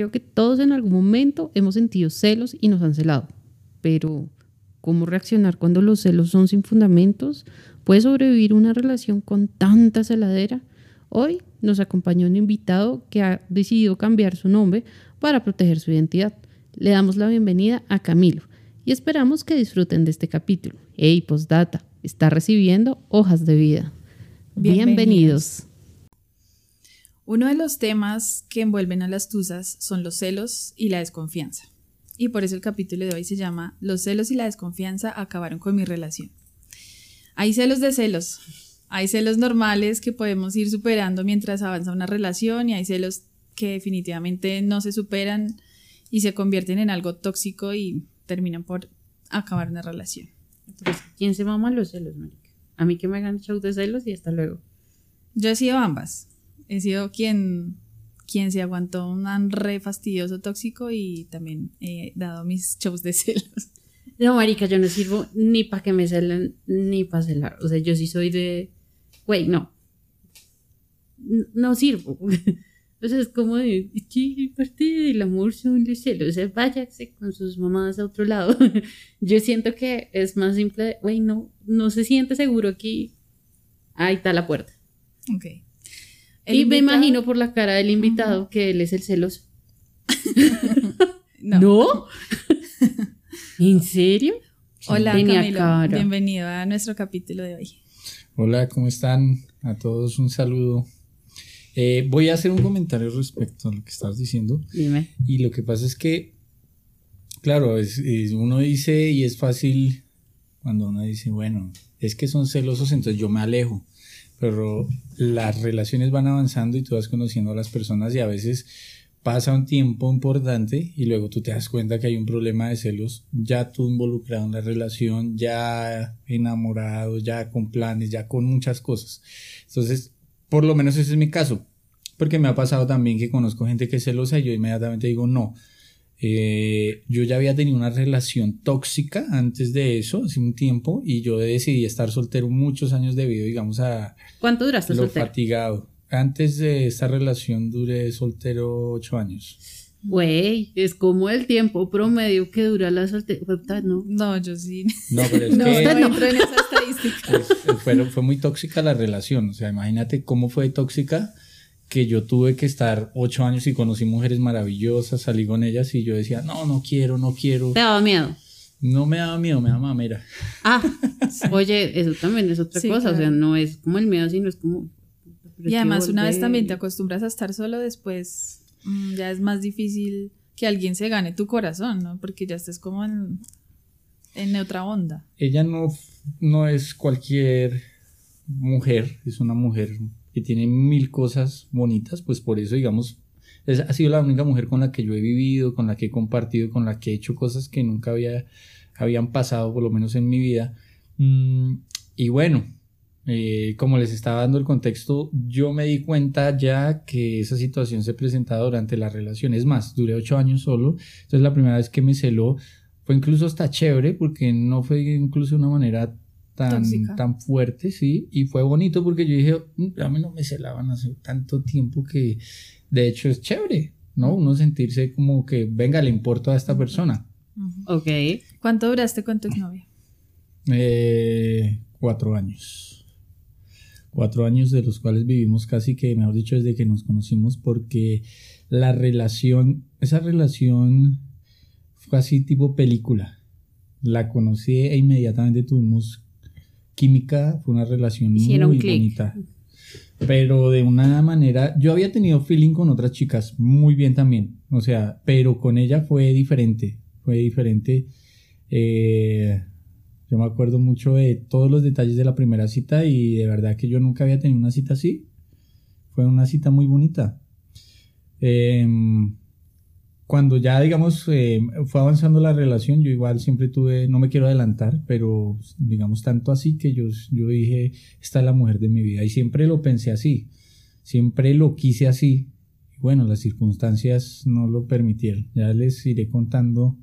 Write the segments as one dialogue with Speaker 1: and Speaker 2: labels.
Speaker 1: Creo que todos en algún momento hemos sentido celos y nos han celado. Pero, ¿cómo reaccionar cuando los celos son sin fundamentos? ¿Puede sobrevivir una relación con tanta celadera? Hoy nos acompañó un invitado que ha decidido cambiar su nombre para proteger su identidad. Le damos la bienvenida a Camilo y esperamos que disfruten de este capítulo. Hey, postdata, está recibiendo hojas de vida. Bienvenidos.
Speaker 2: Uno de los temas que envuelven a las tusas son los celos y la desconfianza. Y por eso el capítulo de hoy se llama Los celos y la desconfianza acabaron con mi relación. Hay celos de celos. Hay celos normales que podemos ir superando mientras avanza una relación y hay celos que definitivamente no se superan y se convierten en algo tóxico y terminan por acabar una relación.
Speaker 1: ¿Quién se mama los celos, Marica? A mí que me hagan show de celos y hasta luego.
Speaker 2: Yo he sido ambas. He sido quien, quien se aguantó un re fastidioso tóxico y también he dado mis shows de celos.
Speaker 1: No, marica, yo no sirvo ni para que me celen ni para celar. O sea, yo sí soy de, güey, no. No sirvo. O sea, es como de, ¿qué parte del amor son los celos? O sea, váyase con sus mamás a otro lado. Yo siento que es más simple, güey, no, no se siente seguro aquí. Ahí está la puerta.
Speaker 2: Ok.
Speaker 1: Y me imagino por la cara del invitado que él es el celoso. no. ¿No? ¿En serio?
Speaker 2: Hola, Camilo. Bienvenido a nuestro capítulo de hoy.
Speaker 3: Hola, ¿cómo están? A todos un saludo. Eh, voy a hacer un comentario respecto a lo que estás diciendo.
Speaker 1: Dime.
Speaker 3: Y lo que pasa es que, claro, uno dice y es fácil cuando uno dice, bueno, es que son celosos, entonces yo me alejo. Pero las relaciones van avanzando y tú vas conociendo a las personas y a veces pasa un tiempo importante y luego tú te das cuenta que hay un problema de celos, ya tú involucrado en la relación, ya enamorado, ya con planes, ya con muchas cosas. Entonces, por lo menos ese es mi caso. Porque me ha pasado también que conozco gente que es celosa y yo inmediatamente digo no. Eh, yo ya había tenido una relación tóxica antes de eso, hace un tiempo, y yo decidí estar soltero muchos años debido, digamos, a...
Speaker 1: ¿Cuánto duraste
Speaker 3: lo fatigado. Antes de esta relación duré soltero ocho años.
Speaker 1: Güey, es como el tiempo promedio que dura la soltería.
Speaker 2: No. no, yo sí.
Speaker 3: No, pero es no, que. No entro en esa estadística. fue, fue muy tóxica la relación. O sea, imagínate cómo fue tóxica que yo tuve que estar ocho años y conocí mujeres maravillosas, salí con ellas y yo decía, no, no quiero, no quiero.
Speaker 1: ¿Te daba miedo?
Speaker 3: No me daba miedo, me daba mamera.
Speaker 1: Ah, oye, eso también es otra cosa, o sea, no es como el miedo, sino es como...
Speaker 2: Y además una vez también te acostumbras a estar solo, después mm, ya es más difícil que alguien se gane tu corazón, ¿no? Porque ya estés como en, en otra onda.
Speaker 3: Ella no, no es cualquier mujer, es una mujer que tiene mil cosas bonitas, pues por eso, digamos, ha sido la única mujer con la que yo he vivido, con la que he compartido, con la que he hecho cosas que nunca había, habían pasado, por lo menos en mi vida. Mm, y bueno, eh, como les estaba dando el contexto, yo me di cuenta ya que esa situación se presentaba durante la relación. Es más, duré ocho años solo. Entonces la primera vez que me celó fue incluso hasta chévere porque no fue incluso una manera tan, fuerte, sí, y fue bonito porque yo dije, mm, a mí no me celaban hace tanto tiempo que de hecho es chévere, ¿no? Uno sentirse como que, venga, le importa a esta persona.
Speaker 1: Ok.
Speaker 2: ¿Cuánto duraste con tu novia?
Speaker 3: Eh, cuatro años. Cuatro años de los cuales vivimos casi que, mejor dicho, desde que nos conocimos porque la relación, esa relación fue así tipo película. La conocí e inmediatamente tuvimos química, fue una relación muy bonita. Pero de una manera, yo había tenido feeling con otras chicas muy bien también, o sea, pero con ella fue diferente, fue diferente. Eh, yo me acuerdo mucho de todos los detalles de la primera cita y de verdad que yo nunca había tenido una cita así. Fue una cita muy bonita. Eh, cuando ya, digamos, eh, fue avanzando la relación, yo igual siempre tuve, no me quiero adelantar, pero digamos tanto así que yo, yo dije, esta es la mujer de mi vida. Y siempre lo pensé así, siempre lo quise así. Bueno, las circunstancias no lo permitieron. Ya les iré contando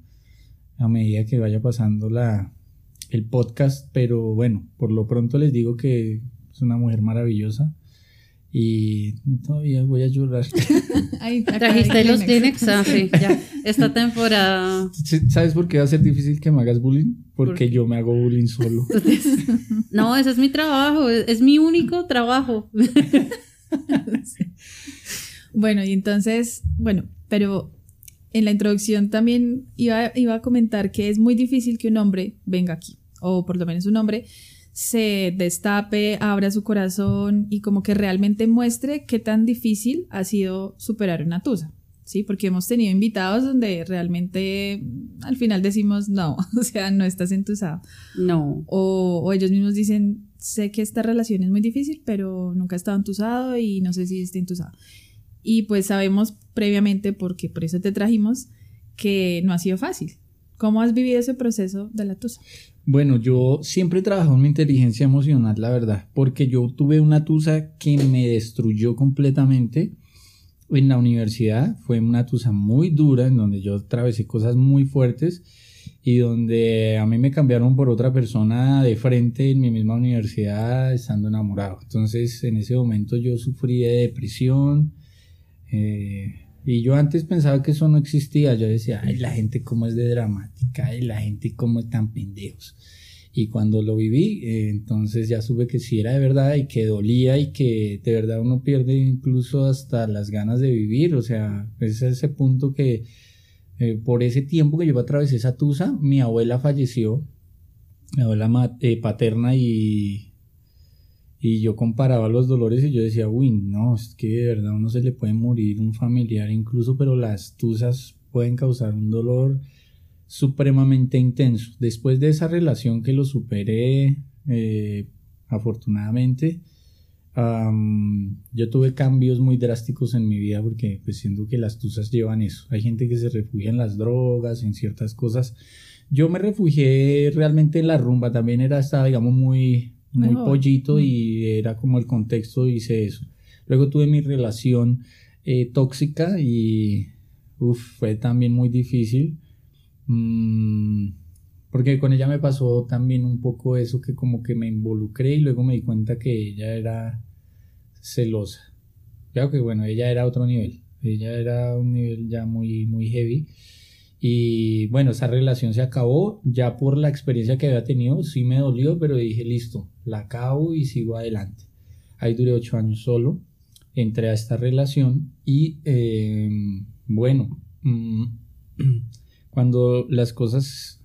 Speaker 3: a medida que vaya pasando la, el podcast, pero bueno, por lo pronto les digo que es una mujer maravillosa Y todavía voy a llorar.
Speaker 2: Ahí,
Speaker 1: Trajiste los
Speaker 2: Kleenex.
Speaker 1: Ah, sí, ya. Esta temporada.
Speaker 3: ¿Sabes por qué va a ser difícil que me hagas bullying? Porque yo me hago bullying solo.
Speaker 1: No, ese es mi trabajo, es, es mi único trabajo.
Speaker 2: Bueno, y entonces, bueno, pero en la introducción también iba, iba a comentar que es muy difícil que un hombre venga aquí, o por lo menos un hombre se destape, abra su corazón y como que realmente muestre qué tan difícil ha sido superar una tusa. Sí, porque hemos tenido invitados donde realmente al final decimos no, o sea, no estás entusado.
Speaker 1: No.
Speaker 2: O, o ellos mismos dicen, sé que esta relación es muy difícil, pero nunca he estado entusado y no sé si esté entusado. Y pues sabemos previamente, porque por eso te trajimos, que no ha sido fácil. ¿Cómo has vivido ese proceso de la tusa?
Speaker 3: Bueno, yo siempre he trabajado en mi inteligencia emocional, la verdad, porque yo tuve una tusa que me destruyó completamente en la universidad. Fue una tusa muy dura, en donde yo atravesé cosas muy fuertes y donde a mí me cambiaron por otra persona de frente en mi misma universidad estando enamorado. Entonces, en ese momento yo sufrí de depresión. eh, y yo antes pensaba que eso no existía. Yo decía, ay, la gente cómo es de dramática, ay, la gente cómo es tan pendejos. Y cuando lo viví, eh, entonces ya supe que sí era de verdad y que dolía y que de verdad uno pierde incluso hasta las ganas de vivir. O sea, es ese punto que eh, por ese tiempo que yo atravesé esa tusa, mi abuela falleció, mi abuela eh, paterna y, y yo comparaba los dolores y yo decía, uy, no, es que de verdad uno se le puede morir un familiar incluso, pero las tusas pueden causar un dolor supremamente intenso. Después de esa relación que lo superé, eh, afortunadamente, am, yo tuve cambios muy drásticos en mi vida porque pues siento que las tusas llevan eso. Hay gente que se refugia en las drogas, en ciertas cosas. Yo me refugié realmente en la rumba, también era, estaba digamos muy, muy pollito y era como el contexto, hice eso. Luego tuve mi relación eh, tóxica y uf, fue también muy difícil. Mm, porque con ella me pasó también un poco eso que como que me involucré y luego me di cuenta que ella era celosa. Claro que bueno, ella era otro nivel. Ella era un nivel ya muy, muy heavy. Y bueno, esa relación se acabó. Ya por la experiencia que había tenido, sí me dolió, pero dije, listo, la acabo y sigo adelante. Ahí duré ocho años solo. Entré a esta relación y eh, bueno, mm, cuando las cosas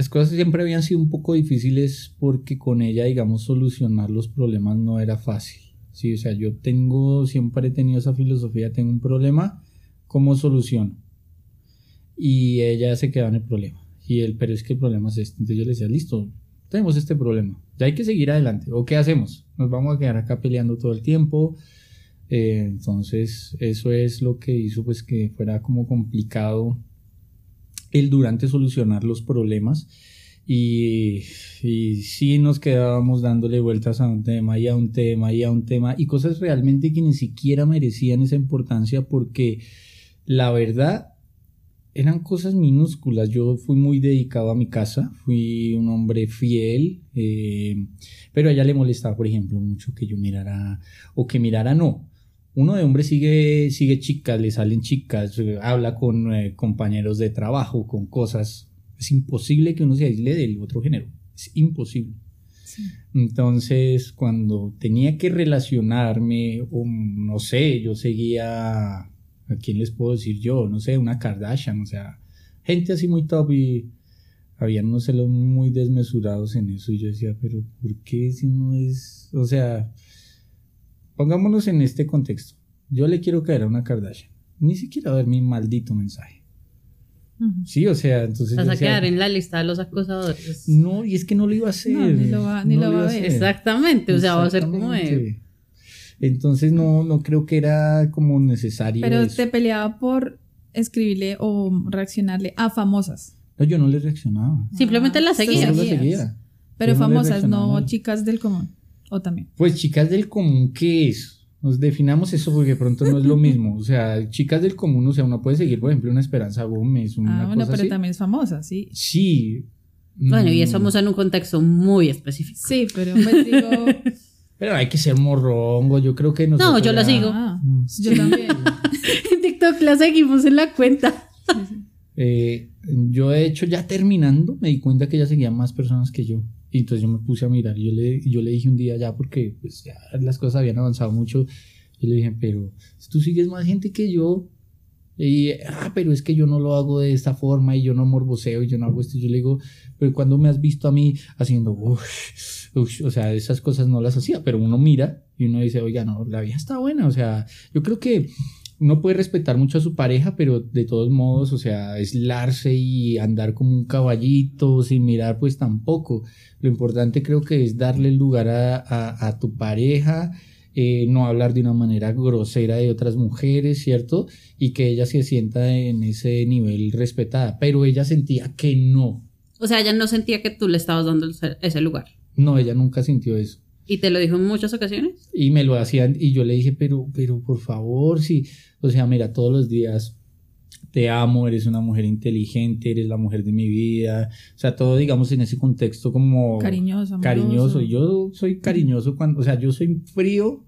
Speaker 3: las cosas siempre habían sido un poco difíciles porque con ella, digamos, solucionar los problemas no era fácil. Sí, o sea, yo tengo, siempre he tenido esa filosofía, tengo un problema, ¿cómo soluciono? Y ella se quedaba en el problema. Y él, pero es que el problema es este. Entonces yo le decía, listo, tenemos este problema, ya hay que seguir adelante. ¿O qué hacemos? Nos vamos a quedar acá peleando todo el tiempo. Eh, entonces, eso es lo que hizo pues que fuera como complicado el durante solucionar los problemas y, y sí nos quedábamos dándole vueltas a un tema y a un tema y a un tema y cosas realmente que ni siquiera merecían esa importancia porque la verdad eran cosas minúsculas. Yo fui muy dedicado a mi casa, fui un hombre fiel, eh, pero a ella le molestaba, por ejemplo, mucho que yo mirara o que mirara no uno de hombre sigue, sigue chicas, le salen chicas, habla con eh, compañeros de trabajo, con cosas. Es imposible que uno se aísle del otro género. Es imposible.
Speaker 2: Sí.
Speaker 3: Entonces, cuando tenía que relacionarme, o no sé, yo seguía, ¿a quién les puedo decir yo? No sé, una Kardashian, o sea, gente así muy top y habían unos celos muy desmesurados en eso. Y yo decía, pero ¿por qué si no es, o sea, Pongámonos en este contexto. Yo le quiero caer a una Kardashian. Ni siquiera ver mi maldito mensaje. Sí, o sea, entonces.
Speaker 1: Vas a
Speaker 3: decía,
Speaker 1: quedar en la lista de los acosadores.
Speaker 3: No, y es que no lo iba a hacer.
Speaker 2: No, ni lo va- ni lo va a ver.
Speaker 1: Exactamente, o sea, va a ser como de...
Speaker 3: Entonces no, no creo que era como necesario.
Speaker 2: Pero
Speaker 3: eso.
Speaker 2: te peleaba por escribirle o reaccionarle a famosas.
Speaker 3: No, yo no le reaccionaba.
Speaker 1: Simplemente la
Speaker 2: Ah,
Speaker 1: seguías.
Speaker 3: Solo la
Speaker 2: seguías.
Speaker 3: seguía.
Speaker 2: Pero
Speaker 3: Yo no
Speaker 2: famosas, no chicas del común. O también.
Speaker 3: Pues chicas del común, ¿qué es? Nos definamos eso porque de pronto no es lo mismo. O sea, chicas del común, o sea, uno puede seguir, por ejemplo, una Esperanza Gómez, una
Speaker 2: ah, bueno,
Speaker 3: cosa
Speaker 2: pero
Speaker 3: así.
Speaker 2: también es famosa, sí.
Speaker 3: Sí.
Speaker 1: Bueno, y
Speaker 3: Mm,
Speaker 1: estamos en un contexto muy específico.
Speaker 2: Sí, pero pues digo,
Speaker 3: Pero hay que ser morrongo, yo creo que nosotros
Speaker 1: No, yo la
Speaker 3: ya-
Speaker 1: sigo.
Speaker 2: Ah,
Speaker 3: Mm.
Speaker 2: yo también.
Speaker 1: En TikTok la seguimos en la cuenta.
Speaker 3: Eh, yo de hecho ya terminando me di cuenta que ella seguía más personas que yo. Y entonces yo me puse a mirar y yo le, yo le dije un día ya porque pues ya las cosas habían avanzado mucho. Yo le dije, pero tú sigues más gente que yo. Y, ah, pero es que yo no lo hago de esta forma y yo no morboseo y yo no hago esto. Yo le digo, pero cuando me has visto a mí haciendo, uff, uff", o sea, esas cosas no las hacía, pero uno mira y uno dice, oiga, no, la vida está buena. O sea, yo creo que uno puede respetar mucho a su pareja, pero de todos modos, o sea, aislarse y andar como un caballito sin mirar, pues tampoco. Lo importante creo que es darle lugar a- a tu pareja, eh, no hablar de una manera grosera de otras mujeres, ¿cierto? Y que ella se sienta en ese nivel respetada. Pero ella sentía que no.
Speaker 1: O sea, ella no sentía que tú le estabas dando ese- lugar.
Speaker 3: No, ella nunca sintió eso.
Speaker 1: ¿Y te lo dijo en muchas ocasiones?
Speaker 3: Y me lo hacían y yo le dije, pero, pero por favor, sí, o sea, mira, todos los días te amo, eres una mujer inteligente, eres la mujer de mi vida, o sea, todo digamos en ese contexto como
Speaker 2: Cariñoso, amoroso.
Speaker 3: cariñoso. Yo soy cariñoso cuando, o sea, yo soy frío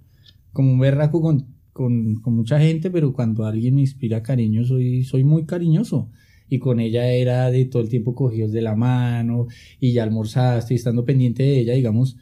Speaker 3: como un berraco con, con, mucha gente, pero cuando alguien me inspira cariño, soy, soy muy cariñoso. Y con ella era de todo el tiempo cogidos de la mano y ya almorzaste y estando pendiente de ella, digamos,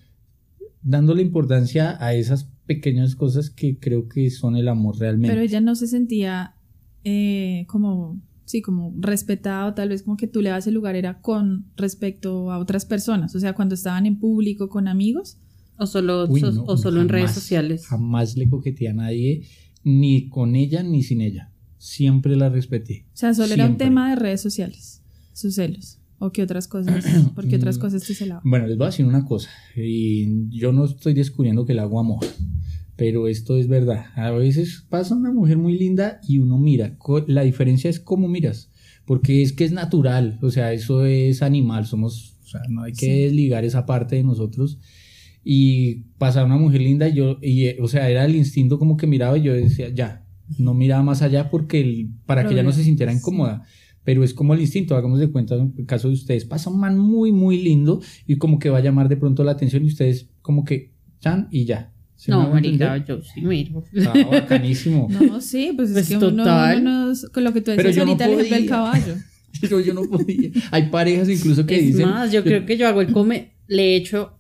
Speaker 3: dándole importancia a esas pequeñas cosas que creo que son el amor realmente.
Speaker 2: Pero ella no se sentía eh, como, sí, como respetado, tal vez como que tú le das el lugar era con respecto a otras personas, o sea, cuando estaban en público con amigos.
Speaker 1: ¿O solo,
Speaker 3: Uy,
Speaker 1: so-
Speaker 3: no,
Speaker 1: o solo en redes
Speaker 3: jamás,
Speaker 1: sociales?
Speaker 3: Jamás le coqueteé a nadie, ni con ella ni sin ella. Siempre la respeté.
Speaker 2: O sea, solo era un
Speaker 3: Siempre.
Speaker 2: tema de redes sociales, sus celos. ¿O qué otras cosas? ¿Por qué otras
Speaker 3: Mm.
Speaker 2: cosas te celaba?
Speaker 3: Bueno, les voy a decir una cosa, y yo no estoy descubriendo que el agua moja, pero esto es verdad. A veces pasa una mujer muy linda y uno mira, la diferencia es cómo miras, porque es que es natural, o sea, eso es animal, somos, o sea, no hay que
Speaker 2: Sí.
Speaker 3: desligar esa parte de nosotros. Y pasa una mujer linda y yo, y, eh, o sea, era el instinto como que miraba y yo decía, ya, no miraba más allá porque el- para que ella no se sintiera incómoda. Pero es como el instinto, hagamos de cuenta, en el caso de ustedes, pasa un man muy, muy lindo y como que va a llamar de pronto la atención y ustedes como que, chan, y ya. ¿Sí me
Speaker 1: No, marica, yo sí miro.
Speaker 3: Ah, bacanísimo.
Speaker 2: No, sí, pues,
Speaker 1: Pues
Speaker 2: es que uno,
Speaker 1: total.
Speaker 2: uno con lo que tú decías
Speaker 3: yo no
Speaker 2: ahorita, el ejemplo del
Speaker 3: podía.
Speaker 2: caballo.
Speaker 3: Pero yo no podía. Hay parejas incluso que
Speaker 1: es
Speaker 3: dicen...
Speaker 1: más, yo creo que yo hago el come, le he hecho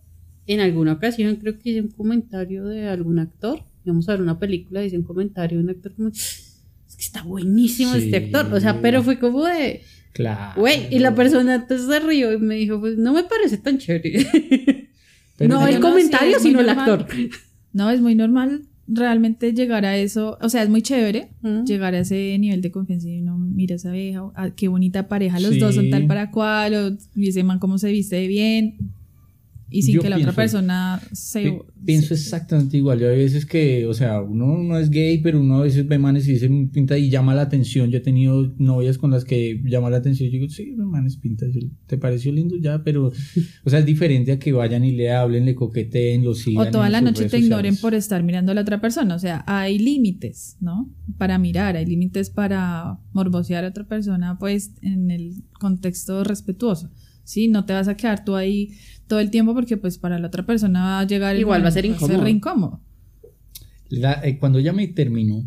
Speaker 1: en alguna ocasión, creo que hice un comentario de algún actor, vamos a ver una película, dice un comentario de un actor como, es que está buenísimo
Speaker 3: Sí.
Speaker 1: este actor, o sea, pero fue como de,
Speaker 3: Claro.
Speaker 1: güey, y la persona entonces se rió y me dijo, pues no me parece tan chévere.
Speaker 3: Pero
Speaker 1: no
Speaker 2: no,
Speaker 1: el
Speaker 2: sí,
Speaker 1: comentario, sino el actor.
Speaker 2: No, es muy normal realmente llegar a eso. O sea, es muy chévere llegar a ese nivel de confianza y uno mira esa vieja, ah, qué bonita pareja, los
Speaker 3: Sí.
Speaker 2: dos son tal para cual, o, y ese man cómo se viste bien. Y sin
Speaker 3: Yo
Speaker 2: que la otra
Speaker 3: pienso-
Speaker 2: persona se...
Speaker 3: Pi- Pienso exactamente igual. Yo hay veces que, o sea, uno no es gay, pero uno a veces ve manes y dice pinta y llama la atención. Yo he tenido novias con las que llama la atención. Yo digo, sí, manes pinta. ¿Te pareció lindo ya? Pero, o sea, es diferente a que vayan y le hablen, le coqueteen, lo sigan.
Speaker 2: O toda la noche te ignoren por estar mirando a la otra persona. O sea, hay límites, ¿no? Para mirar, hay límites para morbosear a otra persona, pues en el contexto respetuoso. Sí, no te vas a quedar tú ahí todo el tiempo porque pues para la otra persona va a llegar
Speaker 1: Igual va a ser incómodo.
Speaker 2: re incómodo.
Speaker 3: La- eh, cuando ella me terminó,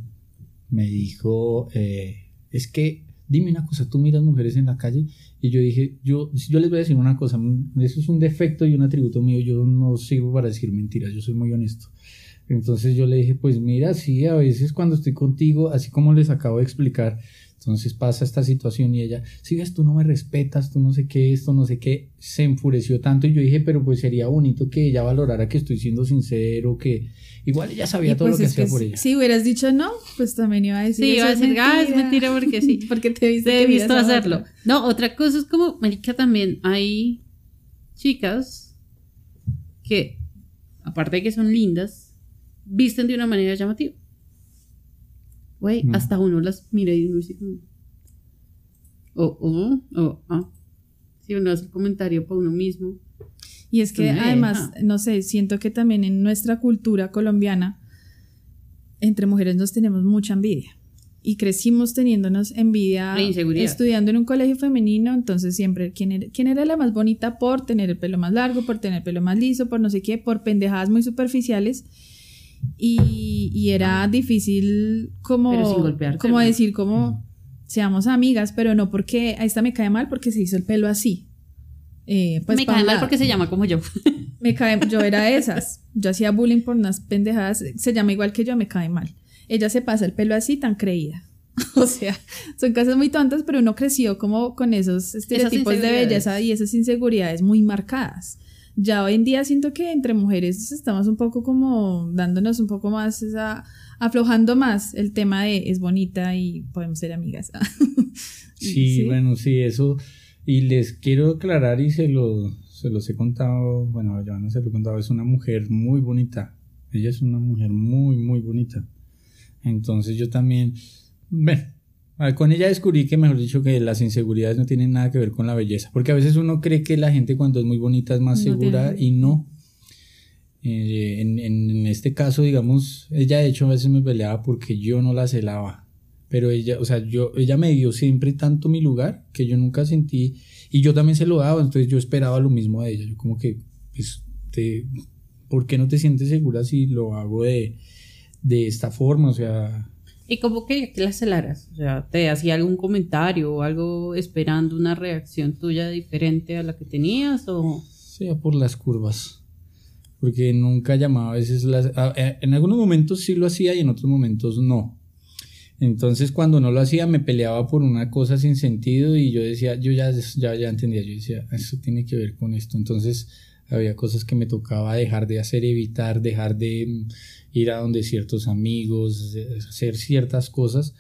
Speaker 3: me dijo, eh, es que, dime una cosa, tú miras mujeres en la calle y yo dije, yo, yo les voy a decir una cosa, eso es un defecto y un atributo mío, yo no sirvo para decir mentiras, yo soy muy honesto. Entonces yo le dije, pues mira, sí, a veces cuando estoy contigo, así como les acabo de explicar, entonces pasa esta situación y ella, si ves, tú no me respetas, tú no sé qué, esto, no sé qué, se enfureció tanto y yo dije, pero pues sería bonito que ella valorara que estoy siendo sincero, que igual ella sabía
Speaker 2: Y
Speaker 3: todo
Speaker 2: pues
Speaker 3: lo que hacía
Speaker 2: que
Speaker 3: por
Speaker 2: si-
Speaker 3: ella.
Speaker 2: si hubieras dicho no, pues también iba a decir
Speaker 1: Sí,
Speaker 2: "Eso
Speaker 1: iba a
Speaker 2: es
Speaker 1: decir, ah, es mentira porque sí.
Speaker 2: porque te viste
Speaker 1: Te he visto
Speaker 2: otra.
Speaker 1: hacerlo. No, otra cosa es como, marica, también hay chicas que, aparte de que son lindas, visten de una manera llamativa. Güey,
Speaker 3: Mm.
Speaker 1: hasta uno las mira y uno dice como... O, o, o, ah. Si uno hace el comentario para uno mismo.
Speaker 2: Y es que además,
Speaker 1: deja.
Speaker 2: no sé, siento que también en nuestra cultura colombiana, entre mujeres nos tenemos mucha envidia. y crecimos teniéndonos envidia, estudiando en un colegio femenino, entonces siempre, ¿quién era, ¿quién era la más bonita por tener el pelo más largo, por tener el pelo más liso, por no sé qué, por pendejadas muy superficiales? Y, y era difícil como,
Speaker 1: Pero sin golpearte,
Speaker 2: como
Speaker 1: ¿no?
Speaker 2: decir como seamos amigas, pero no porque a esta me cae mal porque se hizo el pelo así. Eh, pues
Speaker 1: me cae mal porque se llama como yo.
Speaker 2: Me cae, yo era de esas. Yo hacía bullying por unas pendejadas. Se llama igual que yo, me cae mal. Ella se pasa el pelo así tan creída. O sea, son cosas muy tontas, pero uno creció como con esos estereotipos de belleza y esas inseguridades muy marcadas. Ya hoy en día siento que entre mujeres estamos un poco como dándonos un poco más esa, aflojando más el tema de es bonita y podemos ser amigas.
Speaker 3: Sí, bueno, sí, eso. Y les quiero aclarar y se lo, se los he contado, bueno, ya no se lo he contado, es una mujer muy bonita. Ella es una mujer muy, muy bonita. Entonces yo también, bueno, con ella descubrí que, mejor dicho, que las inseguridades no tienen nada que ver con la belleza. Porque a veces uno cree que la gente cuando es muy bonita es más
Speaker 2: No
Speaker 3: segura
Speaker 2: tiene-
Speaker 3: y no. Eh, en, en- en este caso, digamos, ella de hecho a veces me peleaba porque yo no la celaba. Pero ella, o sea, yo, ella me dio siempre tanto mi lugar que yo nunca sentí, y yo también se lo daba, entonces yo esperaba lo mismo de ella. Yo como que, pues, te, ¿por qué no te sientes segura si lo hago de, de esta forma? O sea,
Speaker 1: ¿Y cómo que que las celaras? O sea, ¿te hacía algún comentario o algo esperando una reacción tuya diferente a la que tenías? O
Speaker 3: sea por las curvas. Porque nunca llamaba a veces las... a- en algunos momentos sí lo hacía y en otros momentos no. Entonces cuando no lo hacía me peleaba por una cosa sin sentido y yo decía, yo ya, ya, ya entendía, yo decía, eso tiene que ver con esto. Entonces había cosas que me tocaba dejar de hacer, evitar, dejar de mm, ir a donde ciertos amigos, hacer ciertas cosas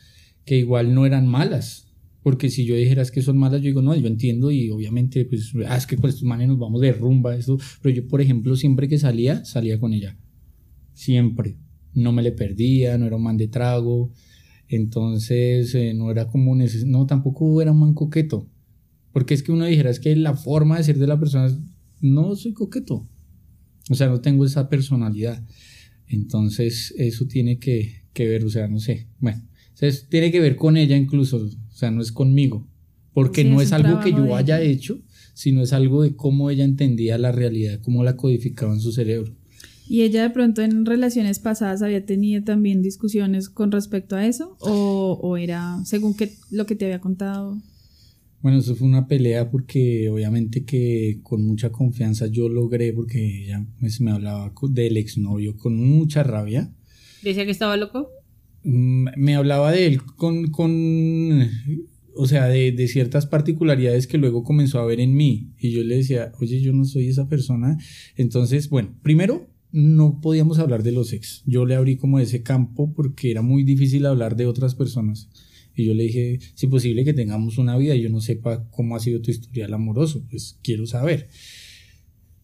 Speaker 3: que igual no eran malas. Porque si yo dijeras que son malas, yo digo, no, yo entiendo y obviamente, pues, ah, es que con estos manes nos vamos de rumba, eso. Pero yo, por ejemplo, siempre que salía, salía con ella. Siempre. No me le perdía, no era un man de trago. Entonces, eh, no era como no, tampoco era un man coqueto. Porque es que uno dijera, es que la forma de ser de la persona, no soy coqueto. O sea, no tengo esa personalidad. Entonces, eso tiene que, que ver, o sea, no sé. Bueno, o sea, es- tiene que ver con ella incluso, o sea, no es conmigo. Porque
Speaker 2: Sí,
Speaker 3: no
Speaker 2: es
Speaker 3: algo que yo haya hecho, sino es algo de cómo ella entendía la realidad, cómo la codificaba en su cerebro.
Speaker 2: ¿Y ella de pronto en relaciones pasadas había tenido también discusiones con respecto a eso? ¿O, o era según que, lo que te había contado?
Speaker 3: Bueno, eso fue una pelea porque obviamente que con mucha confianza yo logré, porque ella pues, me hablaba del exnovio con mucha rabia.
Speaker 1: decía que estaba loco.
Speaker 3: Mm, Me hablaba de él con, con o sea, de, de ciertas particularidades que luego comenzó a ver en mí. Y yo le decía, oye, yo no soy esa persona. Entonces, bueno, primero no podíamos hablar de los ex. Yo le abrí como ese campo porque era muy difícil hablar de otras personas. Y yo le dije, si posible que tengamos una vida y yo no sepa cómo ha sido tu historial amoroso, pues quiero saber.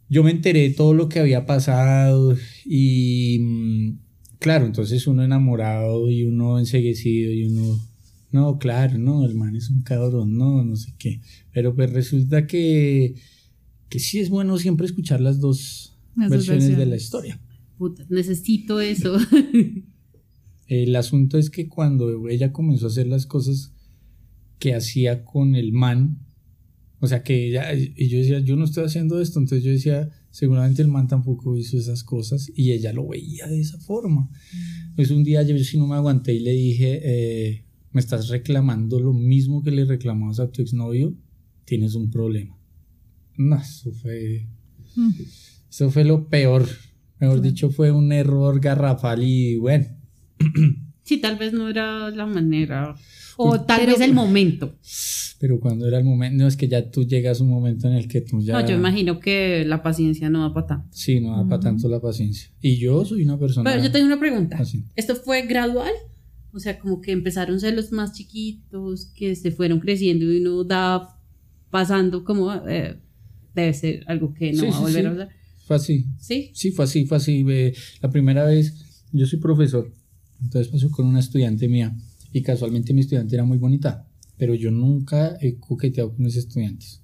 Speaker 3: Yo me enteré de todo lo que había pasado y mm, claro, entonces uno enamorado y uno enseguecido y uno, no, claro, no, el man es un cabrón, no, no sé qué. Pero pues resulta que, que sí es bueno siempre escuchar las dos
Speaker 2: Las dos
Speaker 3: versiones de la
Speaker 2: versiones.
Speaker 3: historia.
Speaker 1: Puta, necesito eso.
Speaker 3: El asunto es que cuando ella comenzó a hacer las cosas que hacía con el man, o sea que ella, y yo decía, yo no estoy haciendo esto, entonces yo decía, seguramente el man tampoco hizo esas cosas y ella lo veía de esa forma. Pues un día yo sí no me aguanté y le dije, eh, me estás reclamando lo mismo que le reclamabas a tu exnovio, tienes un problema. No, eso fue,
Speaker 2: Mm.
Speaker 3: eso fue lo peor. Mejor dicho, fue un error garrafal y bueno.
Speaker 1: sí, tal vez no era la manera. O
Speaker 3: Pues,
Speaker 1: tal
Speaker 2: pero-
Speaker 1: vez el momento.
Speaker 3: Pero cuando era el momento, no es que ya tú llegas a un momento en el que tú ya.
Speaker 1: No, yo imagino que la paciencia no da para tanto.
Speaker 3: Sí, no da para tanto la paciencia. Y yo soy una persona.
Speaker 1: Pero yo tengo una pregunta. ¿Esto fue gradual? O sea, como que empezaron celos más chiquitos, que se fueron creciendo y uno da pasando como... eh, debe ser algo que no
Speaker 3: Sí,
Speaker 1: va a
Speaker 3: sí,
Speaker 1: volver
Speaker 3: sí.
Speaker 1: a hablar.
Speaker 3: Fue así.
Speaker 1: ¿Sí?
Speaker 3: Sí, fue así, fue así. La primera vez, yo soy profesor. Entonces pasó con una estudiante mía. Y casualmente mi estudiante era muy bonita. Pero yo nunca he coqueteado con mis estudiantes.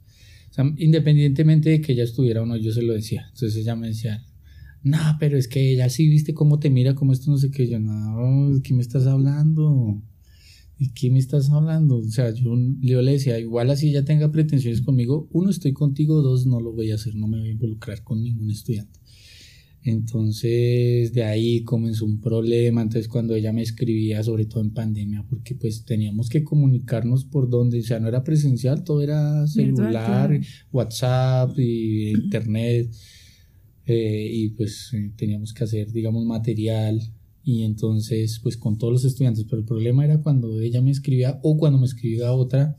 Speaker 3: O sea, independientemente de que ella estuviera o no, yo se lo decía. Entonces ella me decía, no, pero es que ella sí viste cómo te mira, cómo esto no sé qué. Yo, no, ¿qué me estás hablando? ¿Y qué me estás hablando? O sea, yo, yo le decía, igual así ya tenga pretensiones conmigo, uno, estoy contigo, dos, no lo voy a hacer, no me voy a involucrar con ningún estudiante. Entonces de ahí comenzó un problema, entonces cuando ella me escribía, sobre todo en pandemia, porque pues teníamos que comunicarnos por donde, o sea, no era presencial, todo era celular, WhatsApp y internet, eh, y pues eh, teníamos que hacer, digamos, material, y entonces pues con todos los estudiantes, pero el problema era cuando ella me escribía o cuando me escribía otra,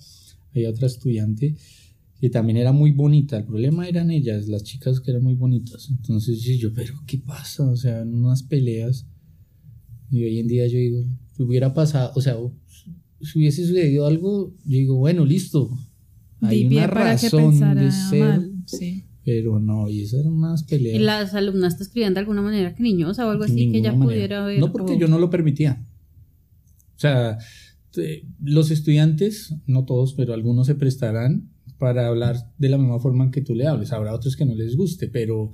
Speaker 3: había otra estudiante, que también era muy bonita. El problema eran ellas, las chicas que eran muy bonitas. Entonces yo, pero ¿qué pasa? O sea, unas peleas. Y hoy en día yo digo, hubiera pasado, o sea, si hubiese sucedido algo, yo digo, bueno, listo. Hay una razón de ser. Pero no, y esas eran unas peleas.
Speaker 1: ¿Y las alumnas te escribían de alguna manera cariñosa o algo así que ella pudiera ver?
Speaker 3: No, porque yo no lo permitía. O sea, los estudiantes, no todos, pero algunos se prestarán para hablar de la misma forma en que tú le hables. Habrá otros que no les guste, pero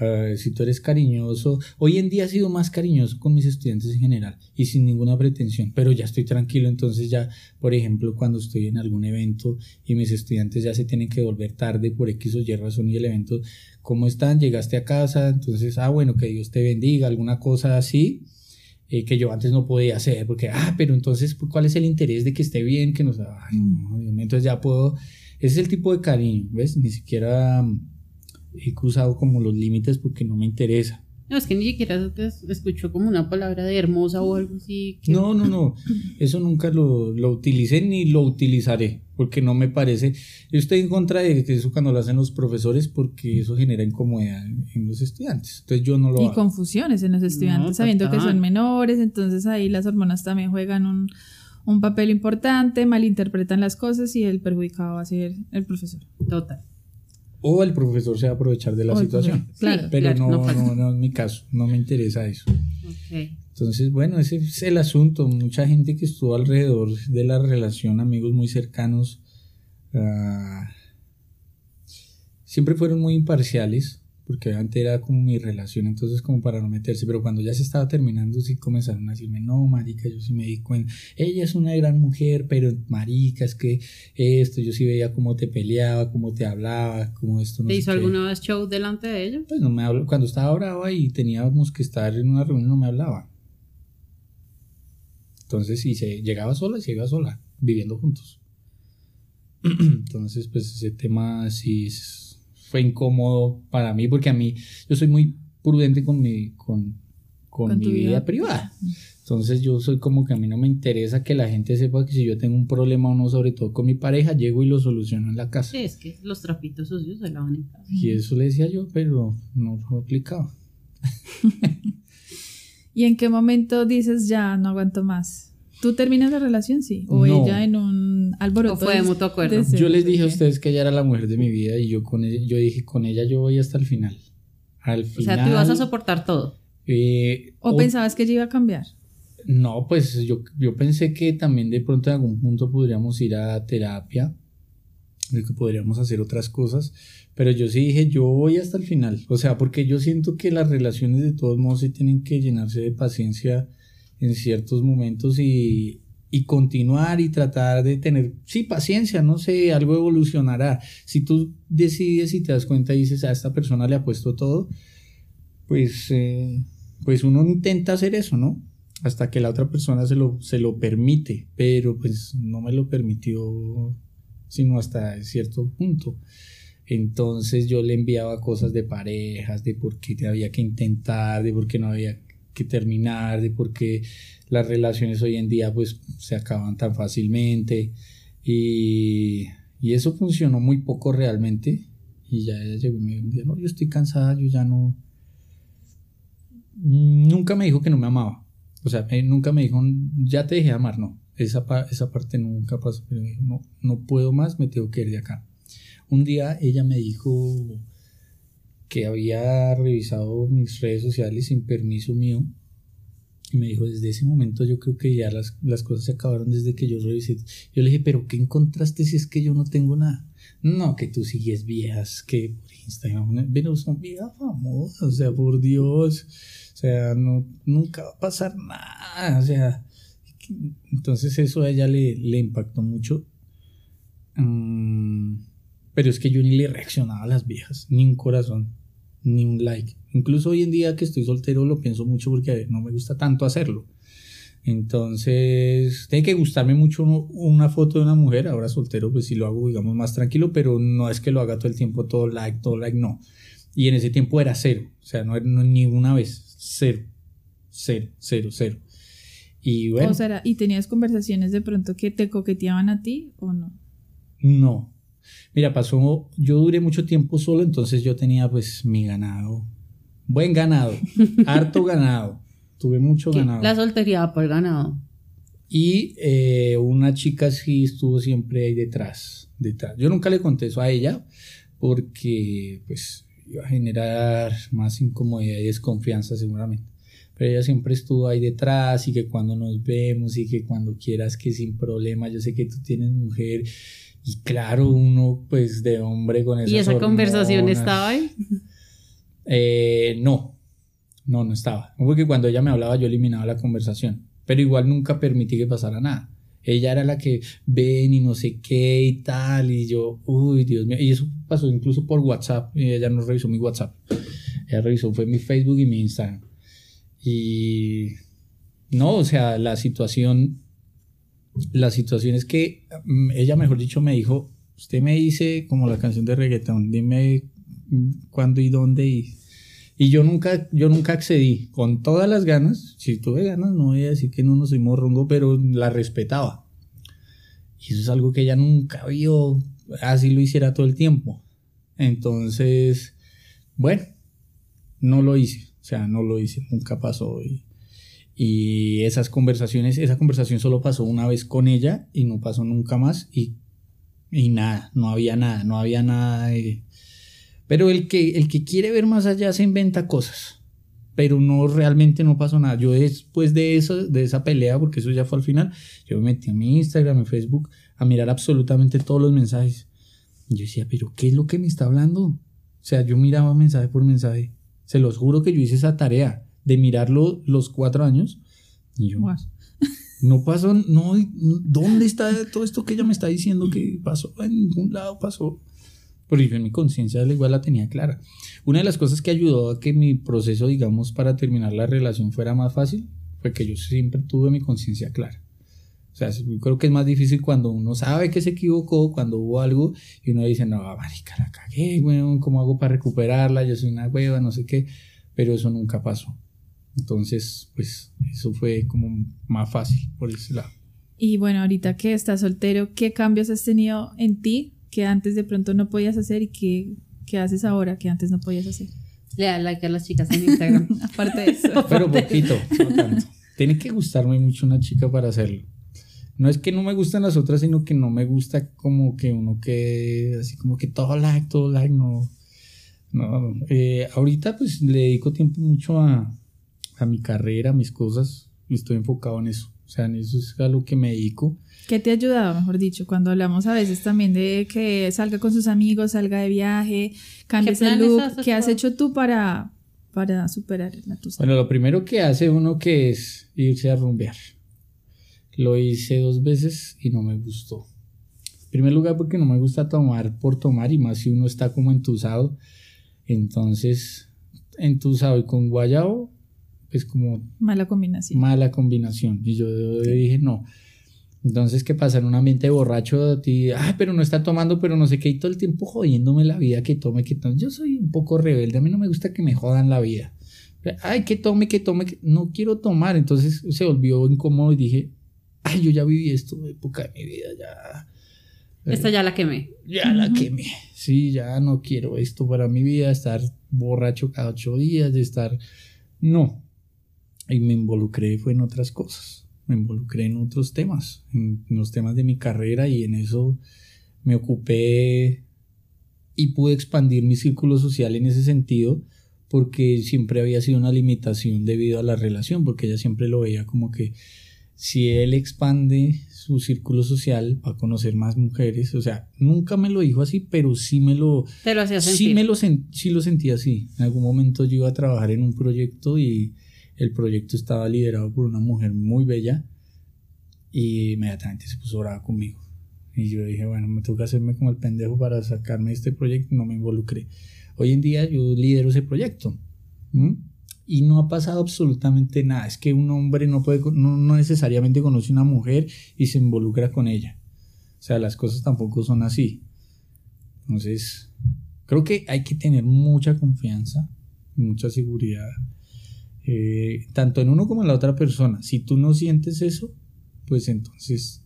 Speaker 3: eh, si tú eres cariñoso, hoy en día he sido más cariñoso con mis estudiantes en general y sin ninguna pretensión, pero ya estoy tranquilo, entonces ya, por ejemplo, cuando estoy en algún evento y mis estudiantes ya se tienen que volver tarde por X o Y razón y el evento, ¿cómo están? Llegaste a casa, entonces, ah, bueno, que Dios te bendiga, alguna cosa así. Eh, que yo antes no podía hacer, porque, ah, pero entonces, ¿cuál es el interés de que esté bien? Que nos, ay, entonces ya puedo ese es el tipo de cariño, ¿ves? Ni siquiera mm, he cruzado como los límites porque no me interesa.
Speaker 1: No, es que ni siquiera te escuchó como una palabra de hermosa o algo así.
Speaker 3: No, no, no. Eso nunca lo, lo utilicé ni lo utilizaré porque no me parece. Yo estoy en contra de eso cuando lo hacen los profesores porque eso genera incomodidad en, los estudiantes. Entonces yo no lo
Speaker 2: Y confusiones en los estudiantes sabiendo que son menores, entonces ahí las hormonas también juegan un, un papel importante, malinterpretan las cosas y el perjudicado va a ser el profesor.
Speaker 1: Total.
Speaker 3: O el profesor se va a aprovechar de la situación. Claro, pero no, no, no, en mi caso, no me interesa eso. Entonces, bueno, ese es el asunto. Mucha gente que estuvo alrededor de la relación, amigos muy cercanos, ah, siempre fueron muy imparciales porque antes era como mi relación, entonces como para no meterse, pero cuando ya se estaba terminando sí comenzaron a decirme, no, marica, yo sí me di cuenta, ella es una gran mujer, pero marica, es que esto, yo sí veía cómo te peleaba, cómo te hablaba, cómo esto
Speaker 1: no ¿Te hizo alguna vez show delante de ella?
Speaker 3: Pues no me habló, cuando estaba brava y teníamos que estar en una reunión no me hablaba. Entonces sí, se llegaba sola y se iba sola, viviendo juntos. Entonces, pues ese tema sí es fue incómodo para mí porque a mí yo soy muy prudente con mi, con, con, mi vida? privada. Entonces yo soy como que a mí no me interesa que la gente sepa que si yo tengo un problema o no, sobre todo con mi pareja, llego y lo soluciono en la casa.
Speaker 1: Es que los trapitos sucios se lavan en casa.
Speaker 3: Y eso le decía yo, pero no lo aplicaba.
Speaker 2: ¿Y en qué momento dices ya no aguanto más? ¿Tú terminas la relación, sí? ¿O ella en un alboroto? ¿O
Speaker 1: fue de mutuo acuerdo?
Speaker 3: Yo les dije a ustedes que ella era la mujer de mi vida y yo con ella, yo dije, con ella yo voy hasta el final. Al final.
Speaker 1: O sea, tú ibas a soportar todo.
Speaker 2: Eh, ¿O, pensabas que ella iba a cambiar?
Speaker 3: No, pues yo, yo pensé que también de pronto en algún punto podríamos ir a terapia, de que podríamos hacer otras cosas, pero yo sí dije, yo voy hasta el final. O sea, porque yo siento que las relaciones de todos modos sí tienen que llenarse de paciencia en ciertos momentos y, continuar y tratar de tener, sí, paciencia, no sé, algo evolucionará. Si tú decides y te das cuenta y dices, a esta persona le ha puesto todo, pues, eh, pues uno intenta hacer eso, ¿no? Hasta que la otra persona se lo, se lo permite, pero pues no me lo permitió sino hasta cierto punto. Entonces yo le enviaba cosas de parejas, de por qué había que intentar, de por qué no había que terminar, de por qué las relaciones hoy en día pues se acaban tan fácilmente. Y, y eso funcionó muy poco realmente. Y ya ella llegó y me dijo, no, yo estoy cansada, yo ya no... Nunca me dijo que no me amaba, o sea, nunca me dijo, ya te dejé de amar, no, esa, esa parte nunca pasó, pero me dijo, no, no puedo más, me tengo que ir de acá. Un día ella me dijo, que había revisado mis redes sociales sin permiso mío. Y me dijo, desde ese momento yo creo que ya las, las cosas se acabaron desde que yo revisé. Yo le dije, pero ¿qué encontraste si es que yo no tengo nada? No, que tú sigues viejas, que por Instagram, pero son viejas famosas, o sea, por Dios, o sea, no, nunca va a pasar nada, o sea, Entonces eso a ella le, le impactó mucho. Mm, pero es que yo ni le reaccionaba a las viejas, ni un corazón, ni un like. Incluso hoy en día que estoy soltero lo pienso mucho porque no me gusta tanto hacerlo. Entonces, tiene que gustarme mucho una foto de una mujer. Ahora soltero, pues sí lo hago, digamos, más tranquilo, pero no es que lo haga todo el tiempo, todo like, todo like, no. Y en ese tiempo era cero, o sea, no, no ni una vez, cero, cero, cero, cero. Y bueno.
Speaker 2: O sea, ¿y tenías conversaciones de pronto que te coqueteaban a ti o no?
Speaker 3: No. Mira, pasó, yo duré mucho tiempo solo, entonces yo tenía pues mi ganado. Buen ganado, harto ganado. Tuve mucho ganado.
Speaker 1: La soltería por ganado.
Speaker 3: Y eh, una chica sí estuvo siempre ahí detrás, detrás. Yo nunca le conté eso a ella porque pues iba a generar más incomodidad y desconfianza seguramente. Pero ella siempre estuvo ahí detrás y que cuando nos vemos y que cuando quieras que sin problema, yo sé que tú tienes mujer y claro, uno pues de hombre con esas
Speaker 1: ¿Y esa conversación estaba ahí?
Speaker 3: Eh, no, no, no estaba. Porque cuando ella me hablaba yo eliminaba la conversación, pero igual nunca permití que pasara nada. Ella era la que ven y no sé qué y tal, y yo, uy, Dios mío. Y eso pasó incluso por WhatsApp, y ella no revisó mi WhatsApp. Ella revisó, fue mi Facebook y mi Instagram. Y no, o sea, la situación, la situación es que mm, ella, mejor dicho, me dijo, usted me dice como la canción de reggaeton, dime cuándo y dónde y, y yo nunca, yo nunca accedí con todas las ganas, si tuve ganas no voy a decir que no nos soy morrongo, pero la respetaba. Y eso es algo que ella nunca vio, así lo hiciera todo el tiempo. Entonces, bueno, no lo hice. O sea, no lo hice, nunca pasó. Y esas conversaciones, esa conversación solo pasó una vez con ella y no pasó nunca más. Y, y nada, no había nada, no había nada. Pero el que, el que quiere ver más allá se inventa cosas. Pero no, realmente no pasó nada. Yo después de eso, de esa pelea, porque eso ya fue al final, yo me metí a mi Instagram, a mi Facebook, a mirar absolutamente todos los mensajes. Y yo decía, pero ¿qué es lo que me está hablando? O sea, yo miraba mensaje por mensaje se los juro que yo hice esa tarea de mirarlo los cuatro años. Y yo, no pasó, no, ¿dónde está todo esto que ella me está diciendo que pasó? En ningún lado pasó. Porque yo en mi conciencia igual la tenía clara. Una de las cosas que ayudó a que mi proceso, digamos, para terminar la relación fuera más fácil fue que yo siempre tuve mi conciencia clara. O sea, yo creo que es más difícil cuando uno sabe que se equivocó, cuando hubo algo y uno dice, no, marica, la cagué, weón, ¿cómo hago para recuperarla? Yo soy una hueva, no sé qué, pero eso nunca pasó. Entonces, pues eso fue como más fácil por ese lado.
Speaker 2: Y bueno, ahorita que estás soltero, ¿qué cambios has tenido en ti que antes de pronto no podías hacer y qué, qué haces ahora que antes no podías hacer?
Speaker 1: Le da like a las chicas en Instagram.
Speaker 2: Aparte de eso.
Speaker 3: Pero poquito, no tanto. Tiene que gustarme mucho una chica para hacerlo. No es que no me gustan las otras, sino que no me gusta como que uno que, así como que todo like, todo like, no. No, eh, ahorita pues le dedico tiempo mucho a, a mi carrera, a mis cosas, y estoy enfocado en eso. O sea, en eso es a lo que me dedico.
Speaker 2: ¿Qué te ha ayudado, mejor dicho? Cuando hablamos a veces también de que salga con sus amigos, salga de viaje, cambie el look. ¿Qué has hecho tú para, para superar la tuya?
Speaker 3: Bueno, lo primero que hace uno que es irse a rumbear. Lo hice dos veces y no me gustó. En primer lugar porque no me gusta tomar por tomar y más si uno está como entusado. Entonces, entusado y con guayabo es como...
Speaker 2: Mala combinación.
Speaker 3: Mala combinación. Y yo dije, no. Entonces, ¿qué pasa? En un ambiente borracho, a ti, ay, pero no está tomando, pero no sé qué, y todo el tiempo jodiéndome la vida, que tome, que tome. Yo soy un poco rebelde, a mí no me gusta que me jodan la vida. Ay, que tome, que tome, que... no quiero tomar. Entonces se volvió incómodo y dije, ay, yo ya viví esto, época de mi vida, ya.
Speaker 1: Esta ya la quemé.
Speaker 3: Ya la quemé. Sí, ya no quiero esto para mi vida, estar borracho cada ocho días, de estar. No. Y me involucré, fue en otras cosas. Me involucré en otros temas, en, los temas de mi carrera y en eso me ocupé y pude expandir mi círculo social en ese sentido porque siempre había sido una limitación debido a la relación, porque ella siempre lo veía como que si él expande su círculo social va a conocer más mujeres, o sea, nunca me lo dijo así, pero sí me lo
Speaker 1: Te lo hacía
Speaker 3: sentir. Sí me lo sí lo sentía así. En algún momento yo iba a trabajar en un proyecto y el proyecto estaba liderado por una mujer muy bella y inmediatamente se puso brava conmigo. Y yo dije, bueno, me que hacerme como el pendejo para sacarme de este proyecto y no me involucré. Hoy en día yo lidero ese proyecto. Y no ha pasado absolutamente nada. Es que un hombre no, puede, no, necesariamente conoce una mujer y se involucra con ella. O sea, las cosas tampoco son así. Entonces, creo que hay que tener mucha confianza, mucha seguridad, eh, tanto en uno como en la otra persona. Si tú no sientes eso, pues entonces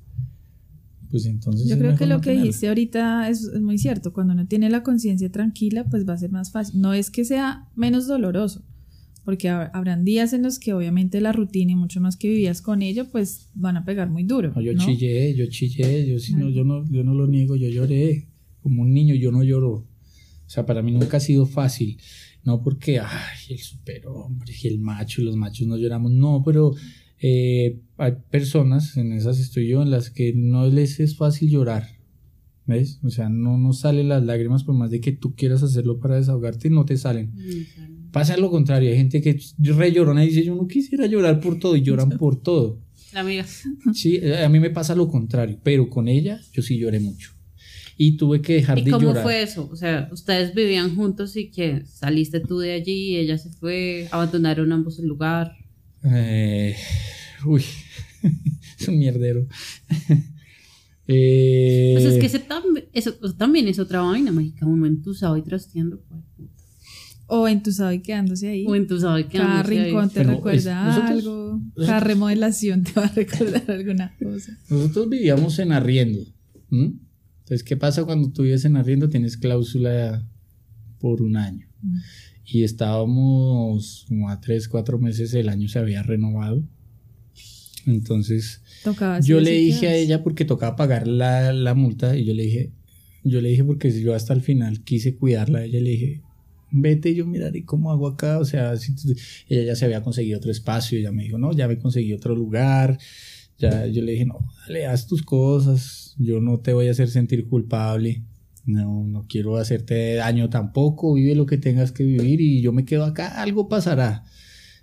Speaker 3: pues entonces
Speaker 2: yo creo que lo que dijiste ahorita es, muy cierto. Cuando uno tiene la conciencia tranquila pues va a ser más fácil. No es que sea menos doloroso porque habrán días en los que obviamente la rutina y mucho más que vivías con ello pues van a pegar muy duro
Speaker 3: yo chillé yo chillé yo no yo no yo no lo niego yo lloré como un niño yo no lloro. O sea para mí nunca ha sido fácil no porque ay el superhombre y el macho y los machos no lloramos no pero eh, hay personas, en esas estoy yo, en las que no les es fácil llorar. ¿Ves? O sea, no, no salen las lágrimas por más de que tú quieras hacerlo para desahogarte, no te salen. Pasa lo contrario, hay gente que re llorona y dice, yo no quisiera llorar por todo y lloran por todo.
Speaker 1: Amiga.
Speaker 3: Sí, a mí me pasa lo contrario, pero con ella yo sí lloré mucho. Y tuve que dejar de llorar. ¿Y cómo
Speaker 1: fue eso? O sea, ustedes vivían juntos y que saliste tú de allí, y ella se fue, abandonaron ambos el lugar.
Speaker 3: Eh, uy, es un mierdero. eh,
Speaker 1: pues es que ese eso, también es otra vaina, mágica. Uno entusado y trasteando. Pues,
Speaker 2: o entusado y quedándose ahí.
Speaker 1: O entusado y quedándose
Speaker 2: Cada rincón te recuerda algo. Cada remodelación te va a recordar alguna cosa.
Speaker 3: Nosotros vivíamos en arriendo. Entonces, ¿qué pasa cuando tú vives en arriendo? Tienes cláusula por un año. Mm y estábamos como a tres, cuatro meses, el año se había renovado. Entonces, yo le dije a ella porque tocaba pagar la, la, multa y yo le dije, yo le dije porque yo hasta el final quise cuidarla, ella le dije, vete, yo miraré cómo hago acá, o sea, si ella ya se había conseguido otro espacio, ella me dijo, no, ya me conseguí otro lugar, ya yo le dije, no, dale, haz tus cosas, yo no te voy a hacer sentir culpable no, no quiero hacerte daño tampoco, vive lo que tengas que vivir y yo me quedo acá, algo pasará.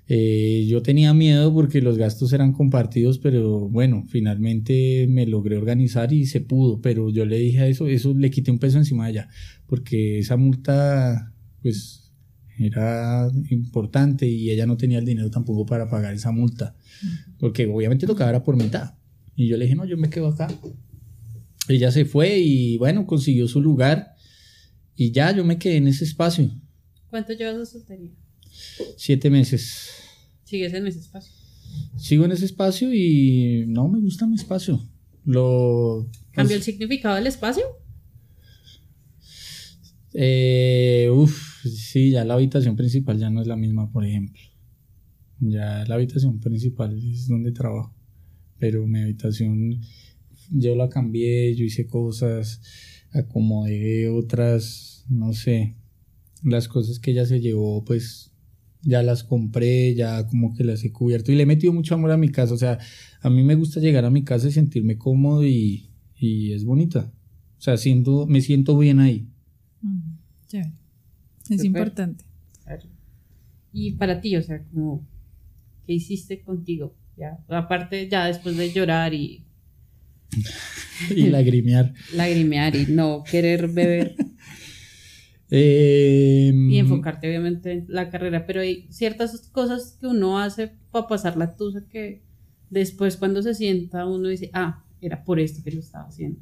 Speaker 3: Eh, yo tenía miedo porque los gastos eran compartidos, pero bueno, finalmente me logré organizar y se pudo, pero yo le dije a eso, eso le quité un peso encima de ella, porque esa multa, pues, era importante y ella no tenía el dinero tampoco para pagar esa multa, porque obviamente tocaba por mitad. Y yo le dije, no, yo me quedo acá, ella se fue y bueno, consiguió su lugar y ya yo me quedé en ese espacio.
Speaker 1: ¿Cuánto llevas de soltería?
Speaker 3: Siete meses.
Speaker 1: ¿Sigues en ese espacio?
Speaker 3: Sigo en ese espacio y no me gusta mi espacio. Lo,
Speaker 1: ¿Cambió el significado del espacio?
Speaker 3: Eh, uf, sí, ya la habitación principal ya no es la misma, por ejemplo. Ya la habitación principal es donde trabajo. Pero mi habitación yo la cambié, yo hice cosas, acomodé otras, no sé, las cosas que ella se llevó, pues ya las compré, ya como que las he cubierto y le he metido mucho amor a mi casa, o sea, a mí me gusta llegar a mi casa y sentirme cómodo y, y es bonita, o sea, siento, me siento bien ahí.
Speaker 2: Es importante.
Speaker 1: Y para ti, o sea, como, ¿qué hiciste contigo? Ya, aparte, ya después de llorar y
Speaker 3: y lagrimear.
Speaker 1: lagrimear y no querer beber.
Speaker 3: Em,
Speaker 1: y enfocarte obviamente en la carrera, pero hay ciertas cosas que uno hace para pasar la tusa que después cuando se sienta uno dice, ah, era por esto que lo estaba haciendo.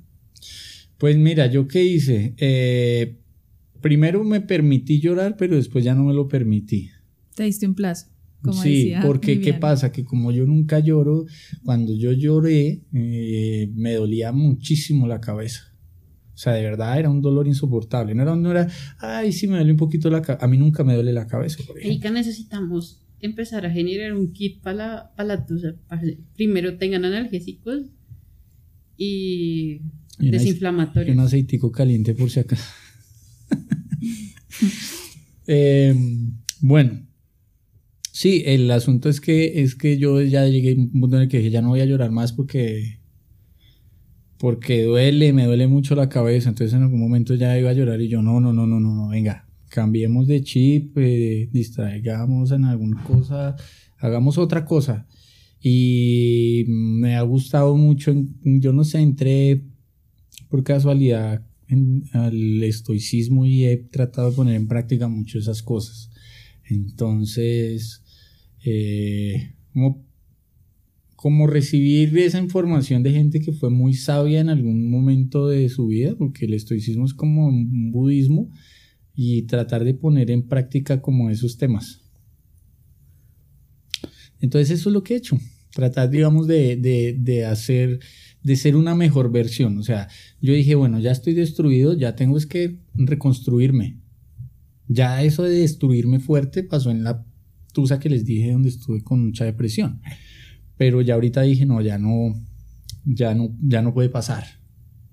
Speaker 3: Pues mira, yo qué hice. Eh, primero me permití llorar, pero después ya no me lo permití.
Speaker 2: Te diste un plazo
Speaker 3: sí, porque ¿qué pasa? Que como yo nunca lloro, cuando yo lloré eh, me dolía muchísimo la cabeza. O sea, de verdad era un dolor insoportable. No era, no era ay, sí me duele un poquito la cabeza. A mí nunca me duele la cabeza, por ejemplo.
Speaker 1: Necesitamos empezar a generar un kit para la, para la tusa. primero tengan analgésicos y, desinflamatorios. Y
Speaker 3: un aceitico caliente por si acaso. Em, bueno, Sí, el asunto es que, es que yo ya llegué a un punto en el que dije, ya no voy a llorar más porque, porque duele, me duele mucho la cabeza. Entonces en algún momento ya iba a llorar y yo, no, no, no, no, no, no venga, cambiemos de chip, eh, distraigamos en alguna cosa, hagamos otra cosa. Y me ha gustado mucho, yo no sé, entré por casualidad al estoicismo y he tratado de poner en práctica mucho esas cosas. Entonces, eh, como, como, recibir esa información de gente que fue muy sabia en algún momento de su vida, porque el estoicismo es como un budismo, y tratar de poner en práctica como esos temas. Entonces eso es lo que he hecho, tratar, digamos, de, de, de hacer, de ser una mejor versión. O sea, yo dije, bueno, ya estoy destruido, ya tengo es que reconstruirme. Ya eso de destruirme fuerte pasó en la tusa que les dije donde estuve con mucha depresión. Pero ya ahorita dije, no, ya no, ya no, ya no puede pasar.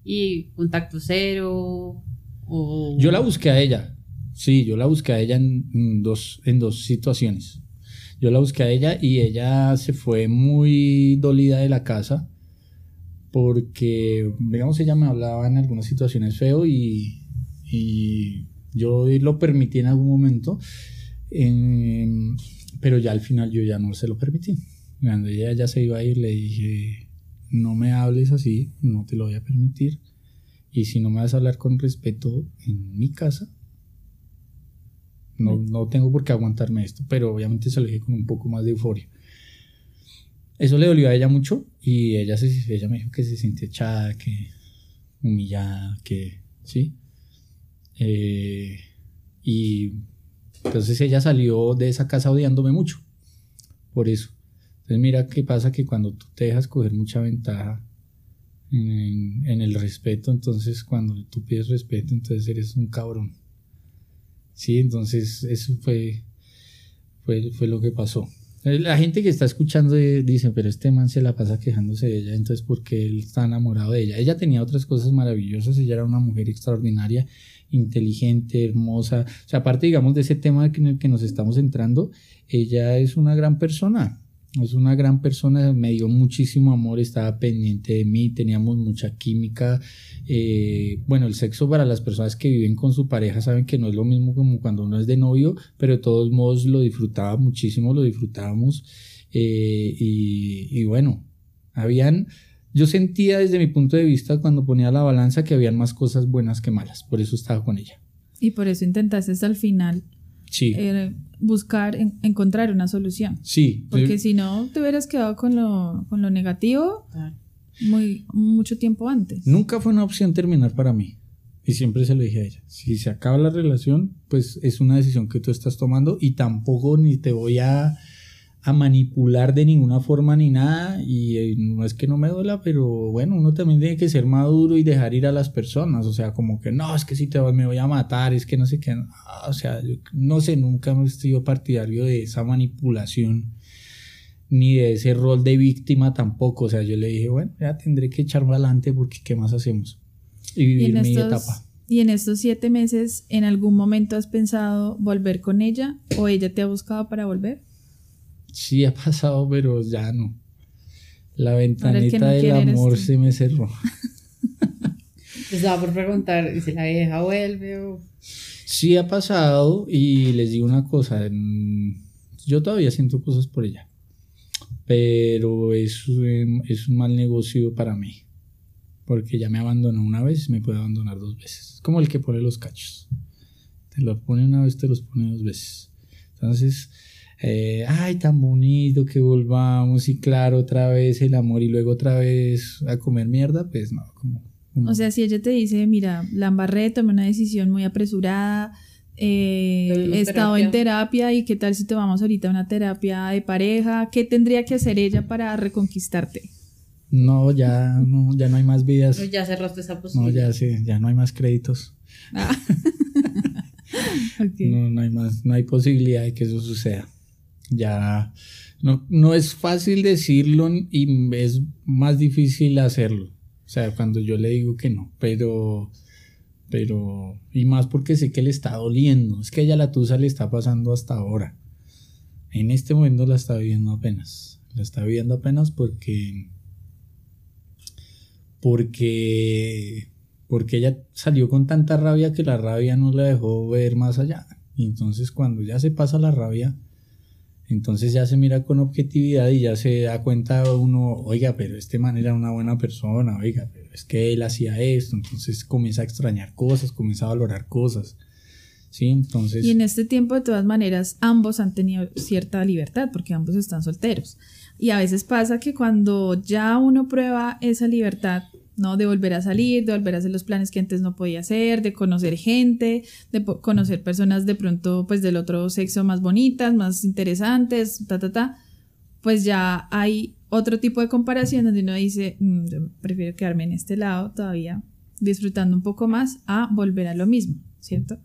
Speaker 1: ¿Y contacto cero? O...
Speaker 3: Yo la busqué a ella. Sí, yo la busqué a ella en, dos, en dos situaciones. Yo la busqué a ella y ella se fue muy dolida de la casa porque, digamos, ella me hablaba en algunas situaciones feo y, y yo lo permití en algún momento, pero ya al final yo ya no se lo permití. Cuando ella ya se iba a ir, le dije, no me hables así, no te lo voy a permitir. Y si no me vas a hablar con respeto en mi casa, no, no tengo por qué aguantarme esto, pero obviamente se lo dije con un poco más de euforia. Eso le dolió a ella mucho y ella, se, ella me dijo que se sintió echada, que humillada, que sí. Eh, y entonces ella salió de esa casa odiándome mucho, por eso. Entonces mira qué pasa que cuando tú te dejas coger mucha ventaja en, en el respeto, entonces cuando tú pides respeto, entonces eres un cabrón. Sí, entonces eso fue, fue, fue lo que pasó. La gente que está escuchando dice, pero este man se la pasa quejándose de ella, entonces ¿por qué él está enamorado de ella? Ella tenía otras cosas maravillosas, ella era una mujer extraordinaria, inteligente, hermosa. O sea, aparte, digamos, de ese tema en el que nos estamos entrando, ella es una gran persona. Es una gran persona, me dio muchísimo amor, estaba pendiente de mí, teníamos mucha química. Eh, bueno, el sexo para las personas que viven con su pareja saben que no es lo mismo como cuando uno es de novio, pero de todos modos lo disfrutaba muchísimo, lo disfrutábamos. Eh, y, y bueno, habían, yo sentía desde mi punto de vista cuando ponía la balanza que habían más cosas buenas que malas, por eso estaba con ella.
Speaker 2: Y por eso intentaste hasta el final
Speaker 3: Sí.
Speaker 2: Eh, buscar, encontrar una solución.
Speaker 3: Sí.
Speaker 2: Porque si no, te hubieras quedado con lo, con lo negativo muy, mucho tiempo antes.
Speaker 3: Nunca fue una opción terminar para mí. Y siempre se lo dije a ella. Si se acaba la relación, pues es una decisión que tú estás tomando y tampoco ni te voy a a manipular de ninguna forma ni nada y eh, no es que no me duela, pero bueno, uno también tiene que ser maduro y dejar ir a las personas, o sea, como que no, es que si te vas me voy a matar, es que no sé qué, o sea, no sé, nunca he sido partidario de esa manipulación ni de ese rol de víctima tampoco, o sea, yo le dije, bueno, ya tendré que echarme adelante porque ¿qué más hacemos? Y vivir mi etapa.
Speaker 2: Y en estos siete meses, ¿en algún momento has pensado volver con ella o ella te ha buscado para volver?
Speaker 3: Sí ha pasado, pero ya no. La ventanita del amor se me cerró.
Speaker 1: Estaba por preguntar si la vieja vuelve o...
Speaker 3: Sí ha pasado y les digo una cosa, yo todavía siento cosas por ella, pero es, es un mal negocio para mí, porque ya me abandonó una vez, me puede abandonar dos veces, es como el que pone los cachos, te los pone una vez, te los pone dos veces. Entonces, eh, ay, tan bonito que volvamos y claro, otra vez el amor y luego otra vez a comer mierda, pues no, como...
Speaker 2: O sea, si ella te dice, mira, la embarré, tomé una decisión muy apresurada, eh, he estado en terapia y qué tal si te vamos ahorita a una terapia de pareja, ¿qué tendría que hacer ella para reconquistarte?
Speaker 3: No, ya no, ya no hay más vidas.
Speaker 1: ya cerraste esa posibilidad.
Speaker 3: No, ya sí, ya no hay más créditos. Ah. No, no hay más, no hay posibilidad de que eso suceda. Ya no, no es fácil decirlo y es más difícil hacerlo. O sea, cuando yo le digo que no, pero, pero, y más porque sé que le está doliendo. Es que ella la tusa le está pasando hasta ahora. En este momento la está viviendo apenas. La está viviendo apenas porque, porque, porque ella salió con tanta rabia que la rabia no la dejó ver más allá. Y entonces cuando ya se pasa la rabia, Entonces ya se mira con objetividad y ya se da cuenta uno, oiga, pero este man era una buena persona, oiga, pero es que él hacía esto, entonces comienza a extrañar cosas, comienza a valorar cosas. Sí, entonces.
Speaker 2: Y en este tiempo, de todas maneras, ambos han tenido cierta libertad porque ambos están solteros. Y a veces pasa que cuando ya uno prueba esa libertad, ¿no? De volver a salir, de volver a hacer los planes que antes no podía hacer, de conocer gente, de conocer personas de pronto pues del otro sexo más bonitas, más interesantes, ta, ta, ta, pues ya hay otro tipo de comparación donde uno dice, mm, yo prefiero quedarme en este lado todavía, disfrutando un poco más, a volver a lo mismo, ¿cierto?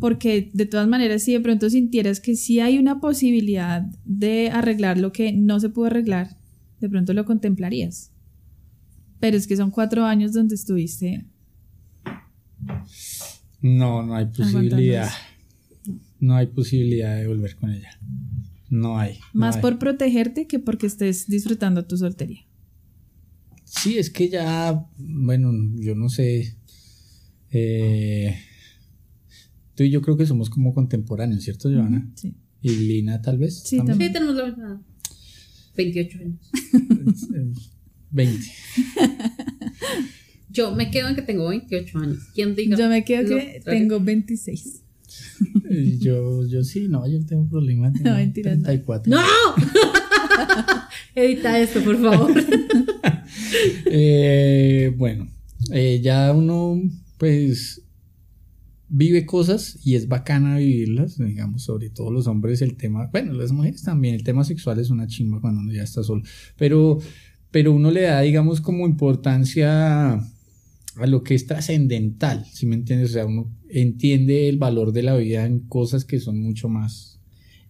Speaker 2: Porque de todas maneras, si de pronto sintieras que sí hay una posibilidad de arreglar lo que no se pudo arreglar, de pronto lo contemplarías. Pero es que son cuatro años donde estuviste.
Speaker 3: No, no hay posibilidad. No hay posibilidad de volver con ella. No hay.
Speaker 2: Más por protegerte que porque estés disfrutando tu soltería.
Speaker 3: Sí, es que ya, bueno, yo no sé. Eh, tú y yo creo que somos como contemporáneos, ¿cierto, Joana? Sí. ¿Y Lina tal vez?
Speaker 1: Sí, también. tenemos la misma 28 años.
Speaker 3: 20.
Speaker 1: Yo me quedo en que tengo 28 años. ¿Quién diga?
Speaker 2: Yo me quedo que tengo 26.
Speaker 3: Yo, yo sí, no, yo tengo problemas. Tengo no, mentira. 34.
Speaker 1: ¡No! Edita esto, por favor.
Speaker 3: eh, bueno, eh, ya uno, pues, vive cosas y es bacana vivirlas, digamos, sobre todo los hombres, el tema, bueno, las mujeres también, el tema sexual es una chimba cuando uno ya está solo, pero pero uno le da, digamos, como importancia a lo que es trascendental, ¿sí me entiendes? O sea, uno entiende el valor de la vida en cosas que son mucho más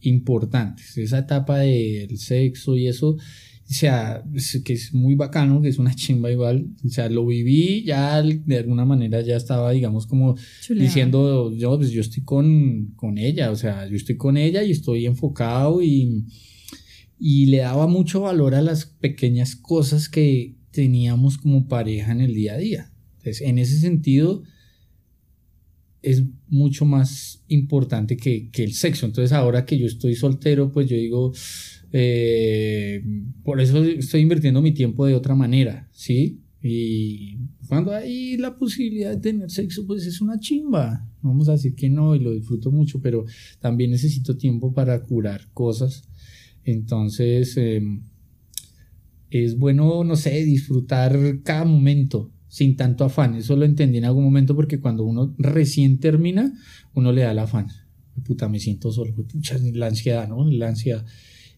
Speaker 3: importantes. Esa etapa del sexo y eso, o sea, que es muy bacano, que es una chimba igual, o sea, lo viví, ya de alguna manera ya estaba, digamos, como diciendo, yo, pues yo estoy con, con ella, o sea, yo estoy con ella y estoy enfocado y y le daba mucho valor a las pequeñas cosas que teníamos como pareja en el día a día. Entonces, en ese sentido, es mucho más importante que, el sexo. Entonces, ahora que yo estoy soltero, pues yo digo, eh, por eso estoy invirtiendo mi tiempo de otra manera, ¿sí? Y cuando hay la posibilidad de tener sexo, pues es una chimba. Vamos a decir que no y lo disfruto mucho, pero también necesito tiempo para curar cosas entonces, em, es bueno, no sé, disfrutar cada momento sin tanto afán. Eso lo entendí en algún momento porque cuando uno recién termina, uno le da el afán. Puta, me siento solo. Pucha, la ansiedad, ¿no? La ansiedad.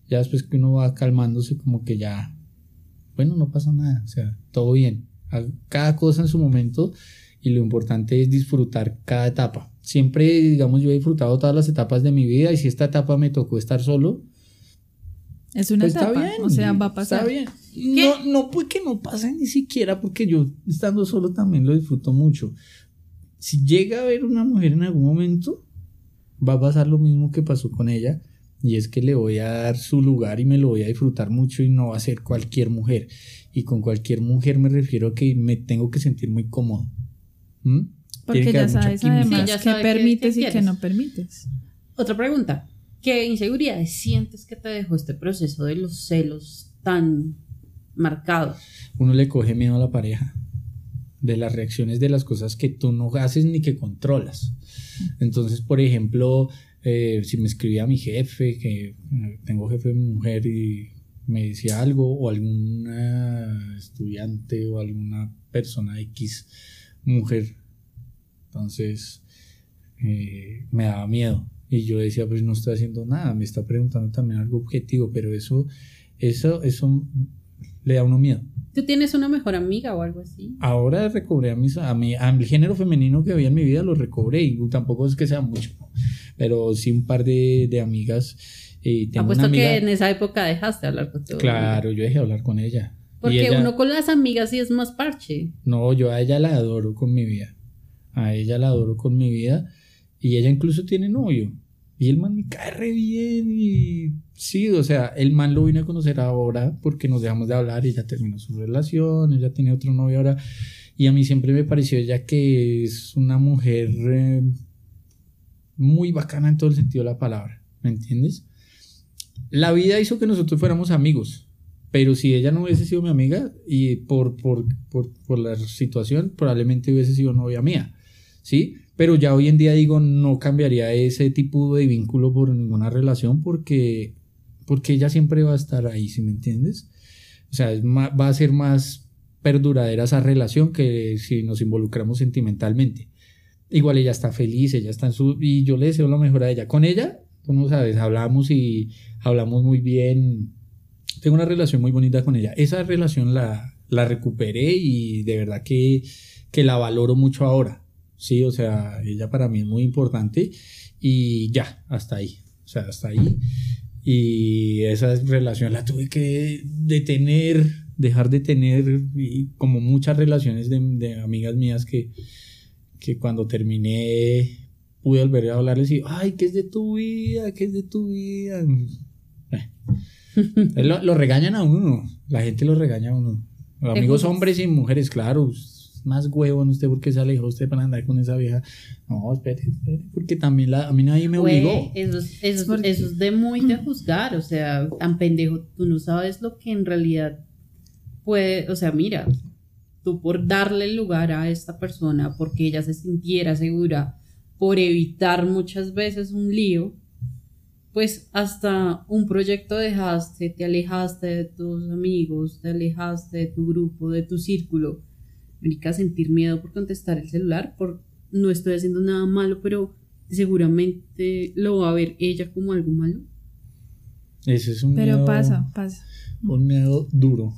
Speaker 3: Ya después que uno va calmándose, como que ya, bueno, no pasa nada. O sea, todo bien. Cada cosa en su momento y lo importante es disfrutar cada etapa. Siempre, digamos, yo he disfrutado todas las etapas de mi vida y si esta etapa me tocó estar solo,
Speaker 2: es una pues etapa, o sea, va a pasar.
Speaker 3: Está bien. No, no, pues que no pase ni siquiera, porque yo estando solo también lo disfruto mucho. Si llega a ver una mujer en algún momento, va a pasar lo mismo que pasó con ella, y es que le voy a dar su lugar y me lo voy a disfrutar mucho y no va a ser cualquier mujer. Y con cualquier mujer me refiero a que me tengo que sentir muy cómodo.
Speaker 2: ¿Mm? Porque ya sabes además qué permites y qué no permites.
Speaker 1: Otra pregunta. ¿Qué inseguridades sientes que te dejó este proceso de los celos tan marcado?
Speaker 3: Uno le coge miedo a la pareja, de las reacciones de las cosas que tú no haces ni que controlas. Entonces, por ejemplo, eh, si me escribía mi jefe, que eh, tengo jefe mujer y me decía algo, o algún estudiante o alguna persona X mujer, entonces eh, me daba miedo y yo decía, pues no estoy haciendo nada, me está preguntando también algo objetivo, pero eso, eso, eso le da a uno miedo.
Speaker 1: ¿Tú tienes una mejor amiga o algo así?
Speaker 3: Ahora recobré a, mis, a, mi, a género femenino que había en mi vida, lo recobré y tampoco es que sea mucho, pero sí un par de, de amigas. Y
Speaker 1: tengo Apuesto que en esa época dejaste de hablar con tu
Speaker 3: Claro, yo dejé de hablar con ella.
Speaker 1: Porque uno con las amigas sí es más parche.
Speaker 3: No, yo a ella la adoro con mi vida. A ella la adoro con mi vida y ella incluso tiene novio. Y el man me cae re bien y sí, o sea, el man lo vine a conocer ahora porque nos dejamos de hablar y ya terminó su relación, ella tiene otro novio ahora. Y a mí siempre me pareció ella que es una mujer eh, muy bacana en todo el sentido de la palabra, ¿me entiendes? la vida hizo que nosotros fuéramos amigos, pero si ella no hubiese sido mi amiga y por, por, por, por la situación, probablemente hubiese sido novia mía, ¿sí? Pero ya hoy en día digo, no cambiaría ese tipo de vínculo por ninguna relación porque, porque ella siempre va a estar ahí, ¿sí me entiendes? O sea, va a ser más perduradera esa relación que si nos involucramos sentimentalmente. Igual ella está feliz, ella está en su... Y yo le deseo lo mejor a ella. Con ella, tú no sabes, hablamos y hablamos muy bien. Tengo una relación muy bonita con ella. Esa relación la, la recuperé y de verdad que, que la valoro mucho ahora. Sí, o sea, ella para mí es muy importante y ya, hasta ahí. O sea, hasta ahí. Y esa relación la tuve que detener, dejar de tener, y como muchas relaciones de, de amigas mías que, que cuando terminé pude volver a hablarles y, ay, ¿qué es de tu vida? ¿Qué es de tu vida? lo, lo, regañan a uno, la gente lo regaña a uno. Amigos hombres y mujeres, claro, más huevo en usted porque se alejó usted para andar con esa vieja. No, espere, espere, porque también la, a mí nadie me obligó.
Speaker 4: eso, es, eso, eso es de muy de juzgar, o sea, tan pendejo, tú no sabes lo que en realidad puede, o sea, mira, tú por darle lugar a esta persona, porque ella se sintiera segura, por evitar muchas veces un lío, pues hasta un proyecto dejaste, te alejaste de tus amigos, te alejaste de tu grupo, de tu círculo. Marica, sentir miedo por contestar el celular, por no estoy haciendo nada malo, pero seguramente lo va a ver ella como algo malo.
Speaker 3: Ese es un
Speaker 2: pero pasa, pasa.
Speaker 3: Un miedo duro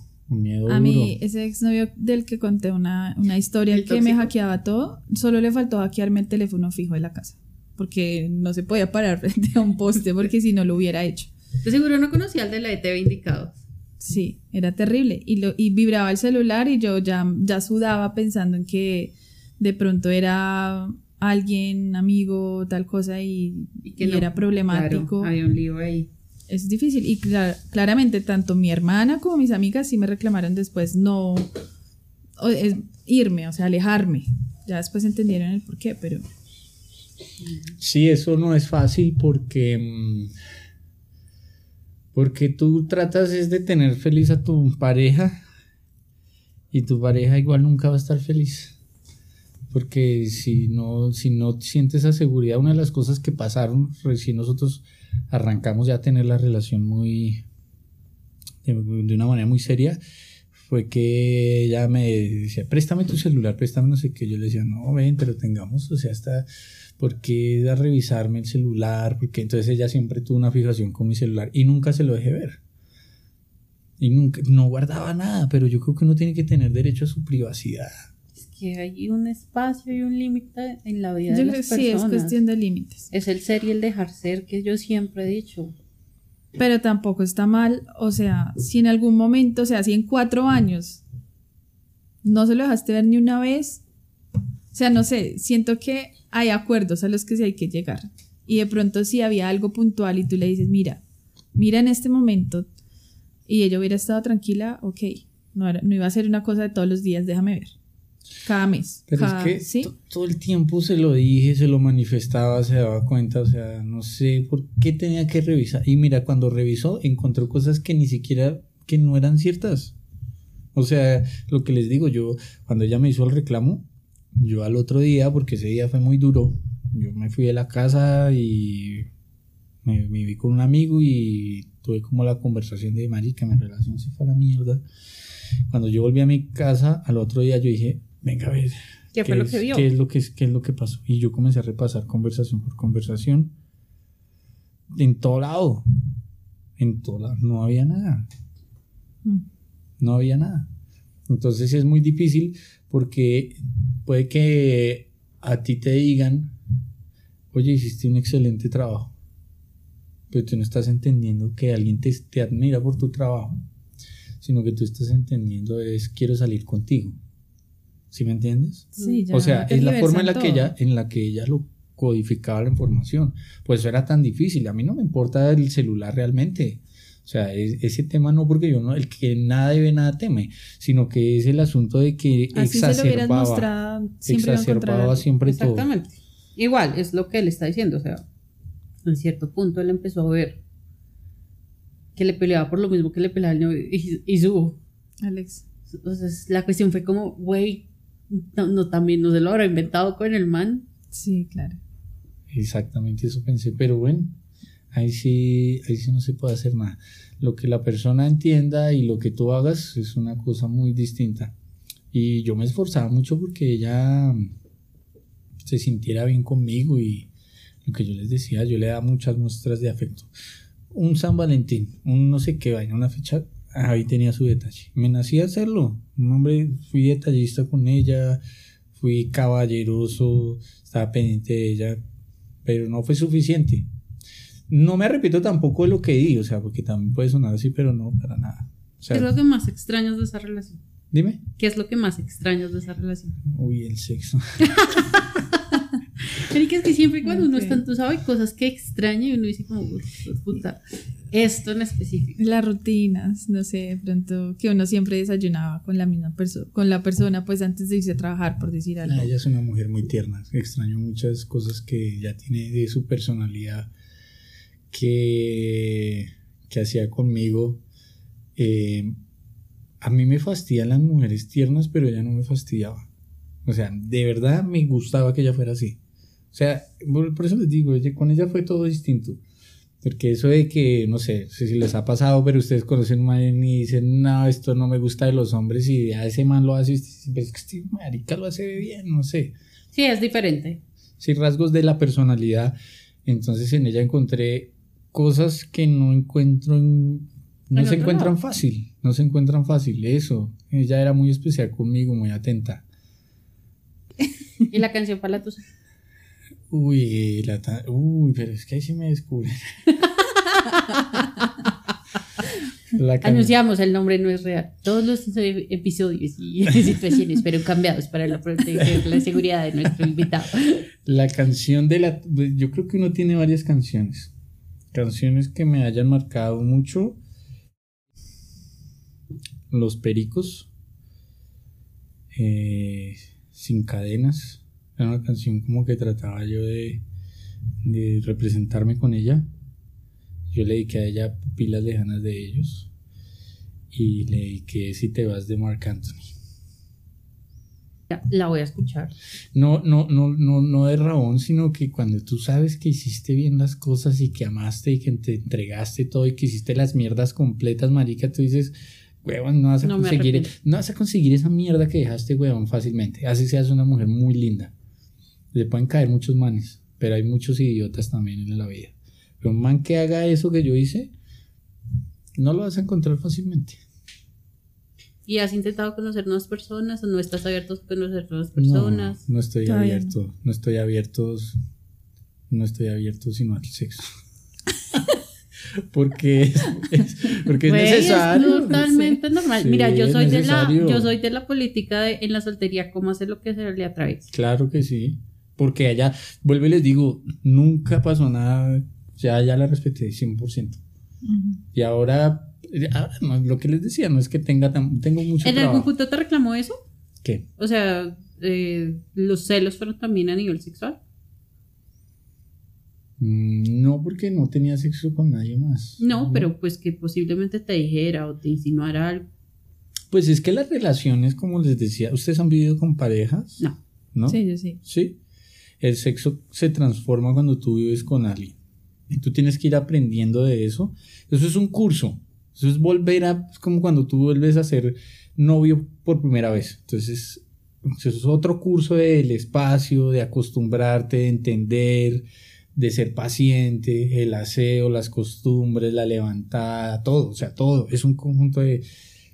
Speaker 2: a mí, ese exnovio del que conté una, una historia que me hackeaba todo, solo le faltó hackearme el teléfono fijo de la casa. Porque no se podía parar frente a un poste, porque si no lo hubiera hecho.
Speaker 4: De seguro no conocía al de la ETV indicado.
Speaker 2: Sí, era terrible. Y, lo, y vibraba el celular y yo ya, ya sudaba pensando en que de pronto era alguien, amigo, tal cosa y, que era problemático.
Speaker 4: había un lío ahí
Speaker 2: es difícil. Y claramente tanto mi hermana como mis amigas sí me reclamaron después no irme, o sea, alejarme. Ya después entendieron el por qué, pero...
Speaker 3: Sí, eso no es fácil porque... Mm, porque tú tratas es de tener feliz a tu pareja y tu pareja igual nunca va a estar feliz. Porque si no, si no sientes esa seguridad, una de las cosas que pasaron recién nosotros arrancamos ya a tener la relación muy, de, una manera muy seria, fue que ella me decía, préstame tu celular, préstame no sé qué. Yo le decía, no, ven, pero tengamos, o sea, hasta, ¿por qué a revisarme el celular? Porque entonces ella siempre tuvo una fijación con mi celular y nunca se lo dejé ver. Y nunca, no guardaba nada, pero yo creo que uno tiene que tener derecho a su privacidad
Speaker 4: que hay un espacio y un límite en la vida de las personas. Sí, es
Speaker 2: cuestión de límites.
Speaker 4: Es el ser y el dejar ser que yo siempre he dicho.
Speaker 2: Pero tampoco está mal, o sea, si en algún momento, o sea, si en cuatro años no se lo dejaste ver ni una vez, sea, no sé, siento que hay acuerdos a los que sí hay que llegar. Y de pronto si había algo puntual y tú le dices, mira, mira en este momento, y ella hubiera estado tranquila, ok, no, no iba a ser una cosa de todos los días, déjame ver cada mes.
Speaker 3: Pero es que todo el tiempo se lo dije, se lo manifestaba, se daba cuenta, o sea, no sé por qué tenía que revisar. Y mira, cuando revisó, encontró cosas que ni siquiera, que no eran ciertas. O sea, lo que les digo, yo, cuando ella me hizo el reclamo, yo al otro día, porque ese día fue muy duro, yo me fui de la casa y me, vi con un amigo y tuve como la conversación de, marica, mi relación se fue a la mierda. Cuando yo volví a mi casa, al otro día yo dije, venga a ver.
Speaker 4: ¿Qué, fue lo que vio?
Speaker 3: ¿Qué es lo que, qué es lo que pasó? Y yo comencé a repasar conversación por conversación. En todo lado. En todo lado. No había nada. Mm. No había nada. Entonces es muy difícil porque puede que a ti te digan, oye, hiciste un excelente trabajo. Pero tú no estás entendiendo que alguien te, te admira por tu trabajo, sino que tú estás entendiendo es quiero salir contigo. ¿Sí me entiendes?
Speaker 2: Sí,
Speaker 3: ya o sea, es la forma en la, que ella, en la que ella lo codificaba la información. Pues eso era tan difícil. A mí no me importa el celular realmente. O sea, ese tema no porque yo no, el que nada debe, nada teme, sino que es el asunto de que Así exacerbaba, se lo siempre exacerbaba siempre
Speaker 4: Exactamente. Igual, es lo que él está diciendo. O sea, en cierto punto él empezó a ver que le peleaba por lo mismo que le peleaba el novio y, y su.
Speaker 2: Alex.
Speaker 4: Entonces la cuestión fue como, güey, no, no, también no se lo habrá inventado con el man.
Speaker 2: Sí, claro.
Speaker 3: Exactamente eso pensé, pero bueno, ahí sí, ahí sí no se puede hacer nada. Lo que la persona entienda y lo que tú hagas es una cosa muy distinta. Y yo me esforzaba mucho porque ella se sintiera bien conmigo y lo que yo les decía, yo le daba muchas muestras de afecto. Un San Valentín, un no sé qué vaina, una fecha, ahí tenía su detalle. Me nací a hacerlo. Un hombre, fui detallista con ella, fui caballeroso, estaba pendiente de ella, pero no fue suficiente. No me arrepiento tampoco de lo que di, o sea, porque también puede sonar así, pero no, para nada. O sea,
Speaker 4: ¿Qué es lo que más extrañas de esa relación?
Speaker 3: dime.
Speaker 4: ¿Qué es lo que más extrañas de esa relación?
Speaker 3: Uy, el sexo.
Speaker 4: Erika, es que siempre cuando uno
Speaker 2: Ok.
Speaker 4: está entusado hay cosas que extraña y uno dice como, "Uf, puta, esto en específico.
Speaker 2: Las rutinas, no sé, de pronto que uno siempre desayunaba con la misma persona, con la persona pues antes de irse a trabajar, por decir algo.
Speaker 3: Ah, ella es una mujer muy tierna. Extraño muchas cosas que ella tiene de su personalidad que, que hacía conmigo. Eh, a mí me fastidian las mujeres tiernas, pero ella no me fastidiaba. O sea, de verdad me gustaba que ella fuera así. O sea, por, eso les digo, con ella fue todo distinto. Porque eso de que, no sé, si les ha pasado, pero ustedes conocen a man y dicen, no, esto no me gusta de los hombres y a ese man lo hace, "Pero es que este marica lo hace bien, no sé.
Speaker 4: Sí, es diferente.
Speaker 3: Sí, rasgos de la personalidad. Entonces en ella encontré cosas que no encuentro en... No
Speaker 4: En
Speaker 3: se encuentran
Speaker 4: lado.
Speaker 3: fácil, no se encuentran fácil, eso. Ella era muy especial conmigo, muy atenta.
Speaker 4: ¿Y la canción para la tusa?
Speaker 3: Uy, la Uy, pero es que ahí sí me descubren.
Speaker 4: Anunciamos, el nombre no es real. Todos los episodios y situaciones fueron cambiados para la la seguridad de nuestro invitado.
Speaker 3: La canción de la... Yo creo que uno tiene varias canciones. Canciones que me hayan marcado mucho. Los Pericos. eh, Sin Cadenas. Era una canción como que trataba yo de, de representarme con ella. Yo le dediqué a ella pilas lejanas de ellos. Y le dediqué Si te vas de Marc Anthony.
Speaker 4: La voy a escuchar.
Speaker 3: No, no, no, no, no de rabón, sino que cuando tú sabes que hiciste bien las cosas y que amaste y que te entregaste todo y que hiciste las mierdas completas, marica, tú dices, huevón, no vas a
Speaker 4: No
Speaker 3: conseguir,
Speaker 4: arrepiento.
Speaker 3: no vas a conseguir esa mierda que dejaste, huevón, fácilmente. Así seas una mujer muy linda. Le pueden caer muchos manes, pero hay muchos idiotas también en la vida. Pero un man que haga eso que yo hice, no lo vas a encontrar fácilmente.
Speaker 4: ¿Y has intentado conocer nuevas personas o no estás abierto a conocer nuevas
Speaker 3: No,
Speaker 4: personas?
Speaker 3: No, estoy
Speaker 2: Todavía
Speaker 3: abierto, no. estoy abierto, no estoy abierto sino al sexo. porque es, es- porque es
Speaker 4: Güey,
Speaker 3: necesario.
Speaker 4: totalmente normal.
Speaker 3: Sí,
Speaker 4: Mira, yo
Speaker 3: es
Speaker 4: soy de la, yo soy de la política de en la soltería, cómo hacer lo que se le atrae.
Speaker 3: Claro que sí. Porque allá, vuelvo y les digo, nunca pasó nada, ya, ya la respeté 100%.
Speaker 2: Ujú.
Speaker 3: Y ahora, lo que les decía, no es que tenga tan, tengo mucho
Speaker 4: ¿En algún
Speaker 3: trabajo.
Speaker 4: punto te reclamó eso?
Speaker 3: ¿Qué?
Speaker 4: O sea, eh, los celos fueron también a nivel sexual.
Speaker 3: Mm, No, porque no tenía sexo con nadie más.
Speaker 4: No, pero pues que posiblemente te dijera o te insinuara algo.
Speaker 3: Pues es que las relaciones, como les decía, ¿ustedes han vivido con parejas?
Speaker 4: No.
Speaker 3: ¿No?
Speaker 2: Sí, yo sí.
Speaker 3: Sí. El sexo se transforma cuando tú vives con alguien. Y tú tienes que ir aprendiendo de eso. Eso es un curso. Eso es volver a. Es como cuando tú vuelves a ser novio por primera vez. Entonces, es otro curso del espacio, de acostumbrarte, de entender, de ser paciente, el aseo, las costumbres, la levantada, todo. O sea, todo. Es un conjunto de.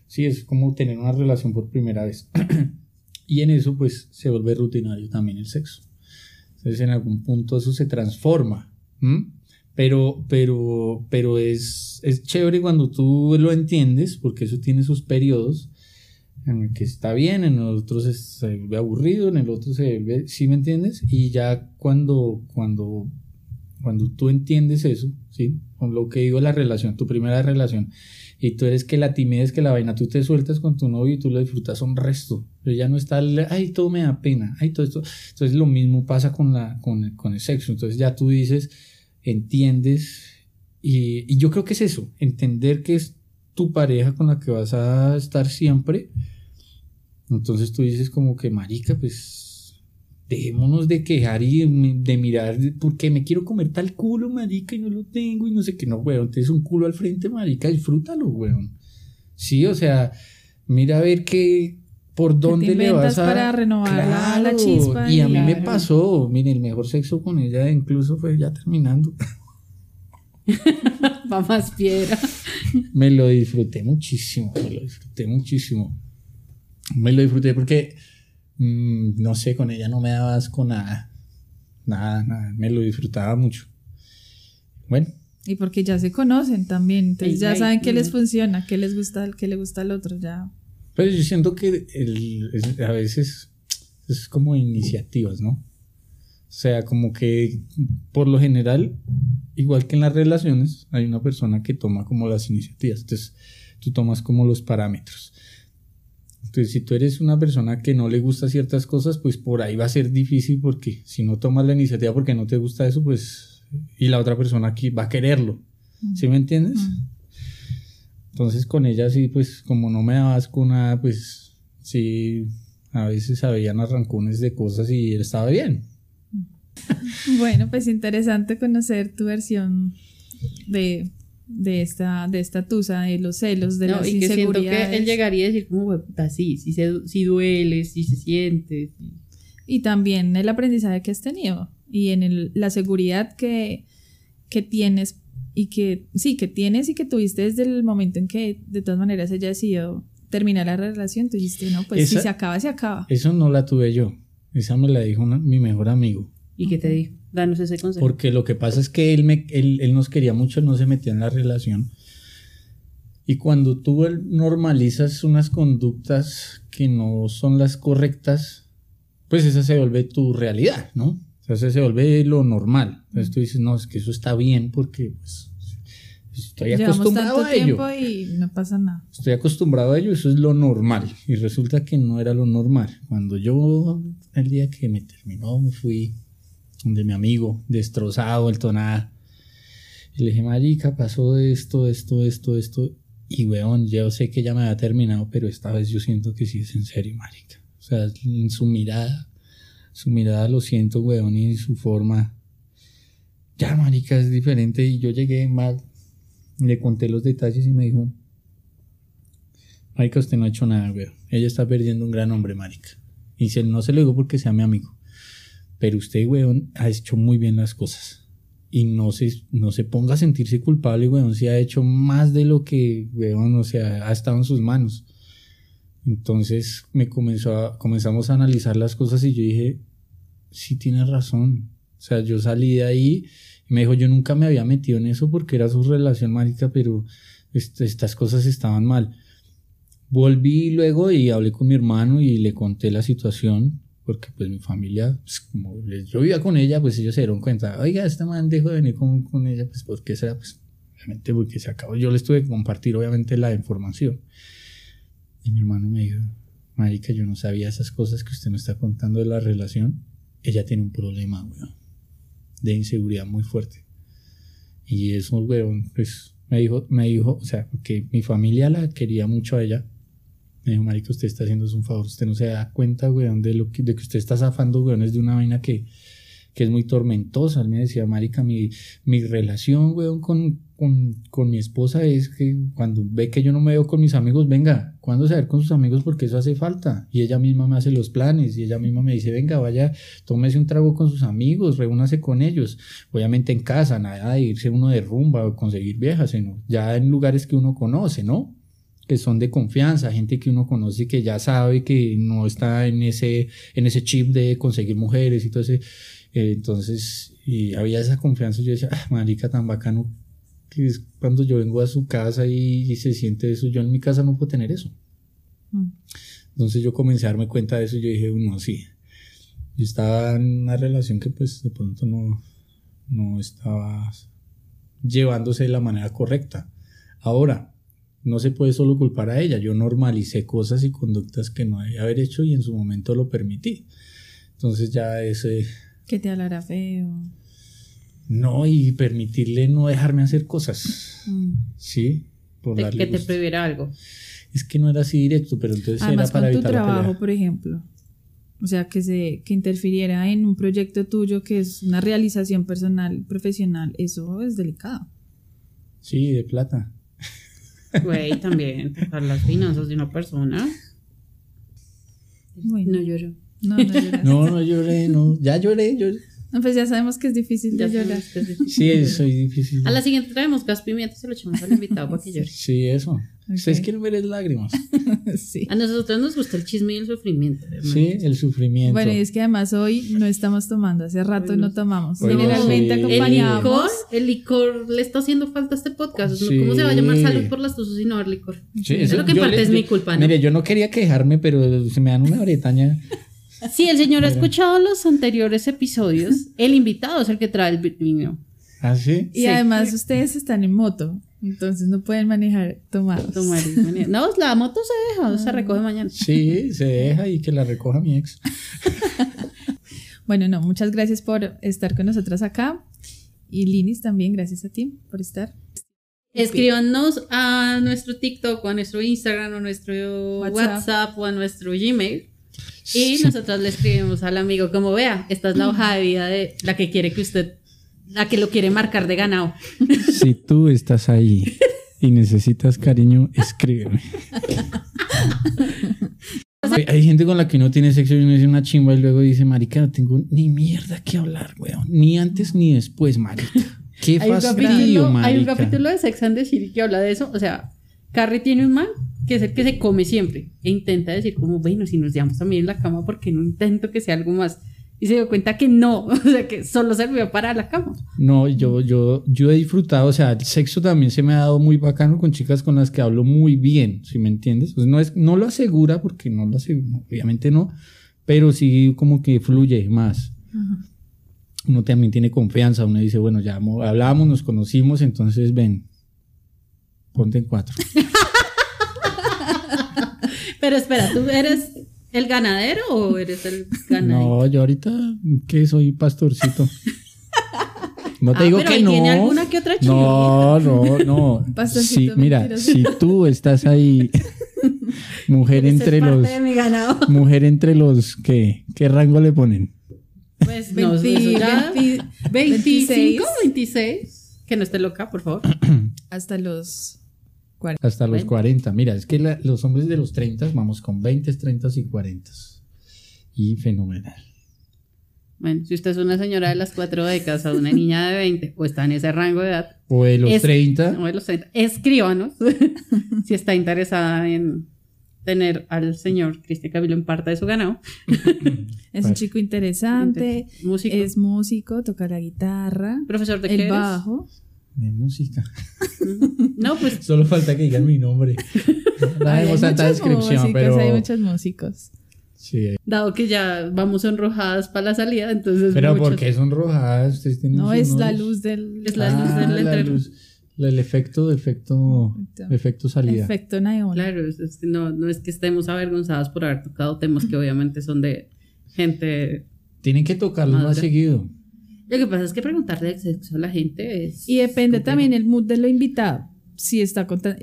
Speaker 3: Sí, es como tener una relación por primera vez. y en eso, pues, se vuelve rutinario también el sexo. Entonces en algún punto eso se transforma. Pero, pero, pero es, es chévere cuando tú lo entiendes, porque eso tiene sus periodos en el que está bien, en el otro se, se aburrido, en el otro se vuelve, ¿sí me entiendes? Y ya cuando, cuando, cuando tú entiendes eso, ¿sí? Con lo que digo la relación, tu primera relación, y tú eres que la timidez, que la vaina, tú te sueltas con tu novio y tú lo disfrutas un resto, pero ya no está, ay, todo me da pena, ay, todo esto. Entonces lo mismo pasa con, la, con, el, con el sexo, entonces ya tú dices, entiendes Y, yo creo que es eso, entender que es tu pareja con la que vas a estar siempre. Entonces tú dices como que, marica, pues dejémonos de quejar y de, de mirar porque me quiero comer tal culo, marica, y no lo tengo y no sé qué, no, weón, tienes un culo al frente, marica, disfrútalo, weón. Sí, o sea, mira a ver qué, por dónde le vas a...
Speaker 2: para renovar la- chispa
Speaker 3: Y a mí me pasó, mire, el mejor sexo con ella incluso fue ya terminando.
Speaker 4: Va más piedra.
Speaker 3: Me lo disfruté muchísimo, me lo disfruté muchísimo. Me lo disfruté porque, mm, no sé, con ella no me daba asco nada. Nada, nada, me lo disfrutaba mucho. Bueno,
Speaker 2: Y porque ya se conocen también, entonces ya saben qué les
Speaker 4: ujú.
Speaker 2: funciona, qué les gusta, qué le gusta al otro, ya.
Speaker 3: Pero yo siento que el- es- a veces es como iniciativas, ¿no? O sea, como que por lo general, igual que en las relaciones, hay una persona que toma como las iniciativas. Entonces, tú tomas como los parámetros. Entonces, si tú eres una persona que no le gusta ciertas cosas, pues por ahí va a ser difícil porque si no tomas la iniciativa porque no te gusta eso, pues... Y la otra persona aquí va a quererlo. ¿Sí me entiendes?
Speaker 2: Mm.
Speaker 3: Entonces con ella sí, pues como no me daba asco nada, pues sí, a veces habían arrancones de cosas y él estaba bien.
Speaker 2: Bueno, pues interesante conocer tu versión de, de esta, de esta tusa, de los celos, de
Speaker 4: No,
Speaker 2: las
Speaker 4: y que siento que él llegaría a decir como, "Hue puta, sí, sí, se, sí duele, sí se siente. sí".
Speaker 2: Y también el aprendizaje que has tenido y en el- la seguridad que, que tienes y que sí, que tienes y que tuviste desde el momento en que de todas maneras ella decidió terminar la relación, tú dijiste, no, pues si
Speaker 3: Esa-
Speaker 2: se acaba, se acaba.
Speaker 3: Eso no la tuve yo, esa me la dijo una- mi mejor amigo.
Speaker 4: ¿Y qué te dijo? Danos ese consejo.
Speaker 3: Porque lo que pasa es que él, me, él, él nos quería mucho, él no se metía en la relación. Y cuando tú él, normalizas unas conductas que no son las correctas, pues esa se vuelve tu realidad, ¿no? O sea, esa se vuelve lo normal. Entonces tú dices, no, es que eso está bien porque pues, estoy
Speaker 2: Llevamos
Speaker 3: acostumbrado
Speaker 2: tanto
Speaker 3: a ello.
Speaker 2: tiempo y no pasa nada.
Speaker 3: Estoy acostumbrado a ello, eso es lo normal. Y resulta que no era lo normal. Cuando yo, el día que me terminó, me fui donde mi amigo, destrozado, vuelto nada. Y le dije, marica, pasó esto, esto, esto, esto. Y weón, yo sé que ya me había terminado, pero esta vez yo siento que sí es en serio, marica. O sea, en su mirada, su mirada lo siento, weón, y su forma. Ya, marica, es diferente. Y yo llegué mal, le conté los detalles y me dijo, Marica, usted no ha hecho nada, weón. Ella está perdiendo un gran hombre, marica. Y se, no se lo digo porque sea mi amigo. Pero usted, weón, ha hecho muy bien las cosas. Y no se, no se ponga a sentirse culpable, weón. Si ha hecho más de lo que, weón, o sea, ha estado en sus manos. Entonces me comenzó comenzamos a analizar las cosas y yo dije, sí tienes razón. O sea, yo salí de ahí y me dijo, yo nunca me había metido en eso porque era su relación, marica, pero est- estas cosas estaban mal. Volví luego y hablé con mi hermano y le conté la situación, porque pues mi familia, pues, como yo vivía con ella, pues ellos se dieron cuenta, oiga, este man dejó de venir con, con ella, pues porque será, pues obviamente porque se acabó. Yo les tuve que compartir obviamente la información. Y mi hermano me dijo, marica, yo no sabía esas cosas que usted me está contando de la relación. Ella tiene un problema, weón, de inseguridad muy fuerte. Y eso, weón, pues me dijo, me dijo, o sea, porque mi familia la quería mucho a ella. Me dijo, marica, usted está haciendo un favor. Usted no se da cuenta, weón, de, lo que, de que usted está zafando, weón, es de una vaina que, que es muy tormentosa. Él me decía, marica, mi, mi relación, weón, con, con, con mi esposa es que cuando ve que yo no me veo con mis amigos, venga, ¿cuándo se ver con sus amigos? Porque eso hace falta. Y ella misma me hace los planes y ella misma me dice, venga, vaya, tómese un trago con sus amigos, reúnase con ellos. Obviamente en casa, nada de irse uno de rumba o conseguir viejas, sino ya en lugares que uno conoce, ¿no? que son de confianza, gente que uno conoce y que ya sabe que no está en ese, en ese chip de conseguir mujeres y todo ese. Eh, entonces, y había esa confianza. Yo decía, ah, marica, tan bacano que es cuando yo vengo a su casa y, y se siente eso. Yo en mi casa no puedo tener eso.
Speaker 2: Mm.
Speaker 3: Entonces yo comencé a darme cuenta de eso y yo dije, no, sí. Yo estaba en una relación que pues de pronto no, no estaba llevándose de la manera correcta. Ahora, no se puede solo culpar a ella. Yo normalicé cosas y conductas que no debía haber hecho y en su momento lo permití. Entonces ya ese...
Speaker 2: Que te hablará feo.
Speaker 3: No, y permitirle no dejarme hacer cosas.
Speaker 2: Mm.
Speaker 3: Sí, por
Speaker 4: De-
Speaker 3: darle
Speaker 4: que te prohibiera algo.
Speaker 3: Es que no era así directo, pero entonces
Speaker 2: Además,
Speaker 3: era para
Speaker 2: con tu
Speaker 3: evitar la
Speaker 2: trabajo, por ejemplo. O sea, que se que interfiriera en un proyecto tuyo que es una realización personal, profesional, eso es delicado.
Speaker 3: Sí, de plata.
Speaker 4: Güey, también tocar las finanzas de una persona.
Speaker 2: Bueno,
Speaker 4: No lloro.
Speaker 2: No, no lloras.
Speaker 3: No, no lloré, no. Ya lloré, lloré.
Speaker 2: No, pues ya sabemos que es difícil
Speaker 4: Ya
Speaker 2: llorar.
Speaker 4: es difícil.
Speaker 3: Sí, soy difícil.
Speaker 4: A la siguiente traemos gas pimienta y se lo echamos al invitado para que llore.
Speaker 3: Sí, eso. Ustedes quieren ver es lágrimas.
Speaker 2: sí.
Speaker 4: A nosotros nos gusta el chisme y el sufrimiento. hermano.
Speaker 3: Sí, el sufrimiento.
Speaker 2: Bueno, y es que además hoy no estamos tomando, hace rato no tomamos.
Speaker 3: Hoy no,
Speaker 2: Generalmente
Speaker 3: sí.
Speaker 4: El
Speaker 2: acompañamos.
Speaker 4: licor, el licor le está haciendo falta a este podcast. ¿no?
Speaker 3: Sí.
Speaker 4: ¿Cómo se va a llamar salud por las tusas y no dar licor?
Speaker 3: Sí,
Speaker 4: Es
Speaker 3: eso-
Speaker 4: lo que parte
Speaker 3: le-
Speaker 4: es mi culpa, ¿no?
Speaker 3: Mire, yo no quería quejarme, pero se me dan una bretaña.
Speaker 4: Si el señor ha escuchado los anteriores episodios, el invitado es el que trae el vino.
Speaker 3: ¿Ah, sí?
Speaker 2: Y
Speaker 4: Sí.
Speaker 2: además ustedes están en moto, entonces no pueden manejar tomados.
Speaker 4: Tomar y manejar. No, la moto se deja, se recoge mañana.
Speaker 3: Sí, se deja y que la recoja mi ex.
Speaker 2: Bueno, no, muchas gracias por estar con nosotros acá. Y Linis también, gracias a ti por estar.
Speaker 4: Escríbanos a nuestro TikTok o a nuestro Instagram o a nuestro
Speaker 2: WhatsApp.
Speaker 4: WhatsApp, o a nuestro Gmail. Y
Speaker 3: Sí.
Speaker 4: nosotros le escribimos al amigo como vea, esta es la hoja de vida de la que quiere que usted, la que lo quiere marcar de ganado.
Speaker 3: Si tú estás ahí y necesitas cariño, escríbeme. Hay- Hay gente con la que uno tiene sexo y uno dice una chimba y luego dice, marica, no tengo ni mierda que hablar, weón. Ni antes ni después, marica. Qué
Speaker 4: Hay un,
Speaker 3: fastidio,
Speaker 4: capítulo, hay un
Speaker 3: marica.
Speaker 4: capítulo de Sex and the City que habla de eso. O sea, Carrie tiene un man que es el que se come siempre e intenta decir como, bueno, si nos llevamos también en la cama, porque no intento que sea algo más? Y se dio cuenta que no, o sea, que solo servía para la cama.
Speaker 3: No, yo, yo, yo he disfrutado, o sea, el sexo también se me ha dado muy bacano con chicas con las que hablo muy bien, si me entiendes. Pues no, es, no lo asegura, porque no lo asegura, obviamente no, pero sí como que fluye más. Uno también tiene confianza, uno dice, bueno, ya mo- hablábamos, nos conocimos, entonces ven, ponte en cuatro.
Speaker 4: Pero espera, ¿tú eres el ganadero o eres el ganadero?
Speaker 3: No, yo ahorita que soy pastorcito. No te
Speaker 4: Ah,
Speaker 3: digo
Speaker 4: pero
Speaker 3: que no.
Speaker 4: tiene alguna que otra
Speaker 3: No, no, no.
Speaker 2: Pastorcito
Speaker 3: Sí, mira,
Speaker 2: mentiroso.
Speaker 3: si tú estás ahí, mujer entre
Speaker 4: parte
Speaker 3: los,
Speaker 4: de mi ganado.
Speaker 3: mujer entre los que, ¿qué rango le ponen?
Speaker 4: Pues no, eso
Speaker 2: 20,
Speaker 4: ya.
Speaker 2: 20,
Speaker 4: 25, 26. Que no esté loca, por favor.
Speaker 2: hasta los 40.
Speaker 3: Hasta los
Speaker 4: Bueno.
Speaker 3: 40. Mira, es que la- los hombres de los 30 vamos con 20, 30 y 40. Y fenomenal.
Speaker 4: Bueno, si usted es una señora de las cuatro décadas o una niña de 20 o está en ese rango de edad,
Speaker 3: O de los
Speaker 4: Es-
Speaker 3: 30.
Speaker 4: no de los 30, escríbanos si está interesada en tener al señor Cristian Camilo en parte de su ganado.
Speaker 2: Es un chico interesante,
Speaker 4: Músico.
Speaker 2: es músico, toca la guitarra,
Speaker 4: profesor de qué
Speaker 2: el
Speaker 4: eres?
Speaker 3: De música.
Speaker 4: No, pues
Speaker 3: Solo falta que digan mi nombre. Tanta
Speaker 2: muchos
Speaker 3: descripción,
Speaker 2: músicos,
Speaker 3: pero.
Speaker 2: hay muchos músicos.
Speaker 3: Sí.
Speaker 4: dado que ya vamos enrojadas para la salida, entonces
Speaker 3: Pero
Speaker 4: muchos-
Speaker 3: ¿por qué son rojadas? Ustedes tienen
Speaker 2: No es la luz del
Speaker 4: Es la luz del
Speaker 3: Ah, la
Speaker 4: letrero.
Speaker 3: luz. El efecto, efecto,
Speaker 2: Efecto.
Speaker 3: efecto salida.
Speaker 2: efecto neón.
Speaker 4: Claro, es- es- no, no es que estemos avergonzadas por haber tocado temas que obviamente son de gente.
Speaker 3: Tienen que tocarlo más seguido.
Speaker 4: Lo que pasa es que preguntarle de sexo a la gente es.
Speaker 2: Y depende
Speaker 4: complejo.
Speaker 2: también el mood de lo invitado. Si está contando,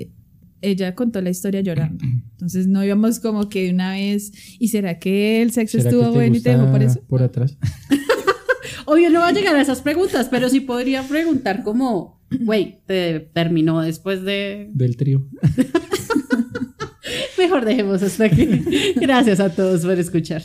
Speaker 2: ella contó la historia llorando. Entonces no íbamos como que de una vez, ¿y será que el sexo
Speaker 3: ¿Será que
Speaker 2: estuvo bueno y te dejó por eso?
Speaker 3: Por atrás.
Speaker 4: Obvio no va a llegar a esas preguntas, pero sí podría preguntar como, güey, te terminó después de.
Speaker 3: Del trío.
Speaker 4: Mejor dejemos hasta aquí. Gracias a todos por escuchar.